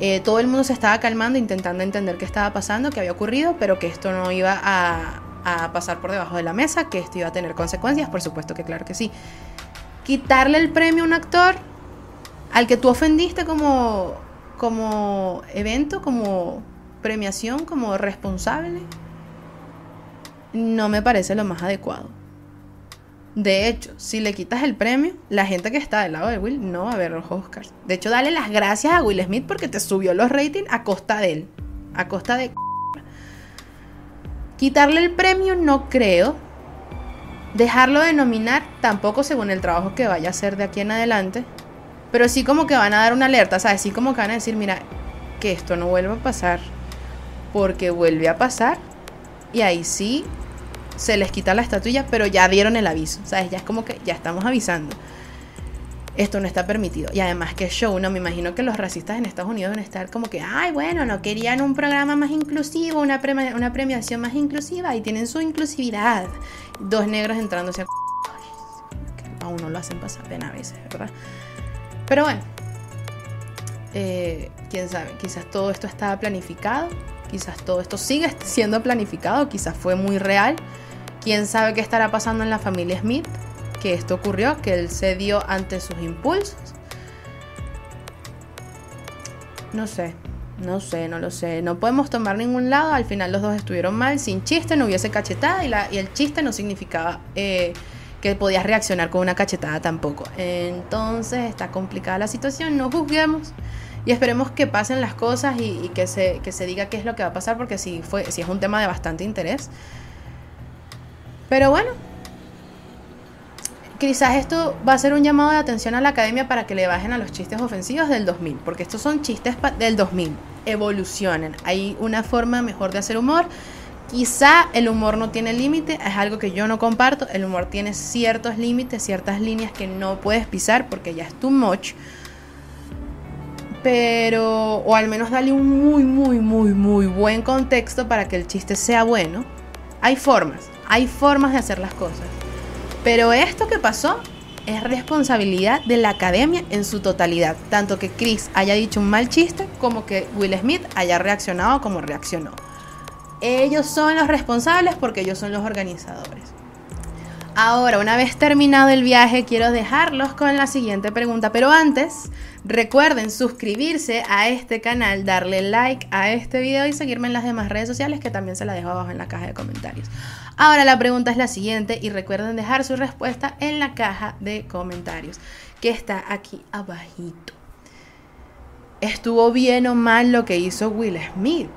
eh, todo el mundo se estaba calmando, intentando entender qué estaba pasando, qué había ocurrido, pero que esto no iba a, a pasar por debajo de la mesa, que esto iba a tener consecuencias, por supuesto que claro que sí. Quitarle el premio a un actor al que tú ofendiste como, como evento, como premiación, como responsable, no me parece lo más adecuado. De hecho, si le quitas el premio, la gente que está del lado de Will no va a ver los Oscars. De hecho, dale las gracias a Will Smith porque te subió los ratings a costa de él. A costa de... Quitarle el premio no creo. Dejarlo de nominar tampoco según el trabajo que vaya a hacer de aquí en adelante. Pero sí como que van a dar una alerta, ¿sabes? Sí como que van a decir, mira, que esto no vuelva a pasar. Porque vuelve a pasar. Y ahí sí se les quita la estatuilla, pero ya dieron el aviso, ¿sabes? Ya es como que ya estamos avisando. Esto no está permitido. Y además que show, no me imagino que los racistas en Estados Unidos deben estar como que, ay, bueno, no querían un programa más inclusivo, una, una premiación más inclusiva y tienen su inclusividad. Dos negros entrándose a... A uno lo hacen pasar pena a veces, ¿verdad? Pero bueno, eh, quién sabe, quizás todo esto estaba planificado, quizás todo esto sigue siendo planificado, quizás fue muy real ¿Quién sabe qué estará pasando en la familia Smith? Que esto ocurrió, que él se dio ante sus impulsos. No sé, no sé, no lo sé. No podemos tomar ningún lado. Al final los dos estuvieron mal. Sin chiste no hubiese cachetada y, el chiste no significaba eh, que podías reaccionar con una cachetada tampoco. Entonces está complicada la situación. No juzguemos y esperemos que pasen las cosas y, que, se, diga qué es lo que va a pasar porque si es un tema de bastante interés. Pero bueno, quizás esto va a ser un llamado de atención a la academia para que le bajen a los chistes ofensivos del 2000, porque estos son chistes del 2000, evolucionen, hay una forma mejor de hacer humor. Quizá el humor no tiene límite, es algo que yo no comparto, el humor tiene ciertos límites, ciertas líneas que no puedes pisar porque ya es too much. Pero, o al menos darle un muy, muy, muy, muy buen contexto para que el chiste sea bueno. Hay formas, hay formas de hacer las cosas. Pero esto que pasó es responsabilidad de la academia en su totalidad. Tanto que Chris haya dicho un mal chiste como que Will Smith haya reaccionado como reaccionó. Ellos son los responsables porque ellos son los organizadores. Ahora, una vez terminado el viaje, quiero dejarlos con la siguiente pregunta. Pero antes, recuerden suscribirse a este canal, darle like a este video y seguirme en las demás redes sociales que también se la dejo abajo en la caja de comentarios. Ahora la pregunta es la siguiente y recuerden dejar su respuesta en la caja de comentarios que está aquí abajito. ¿Estuvo bien o mal lo que hizo Will Smith?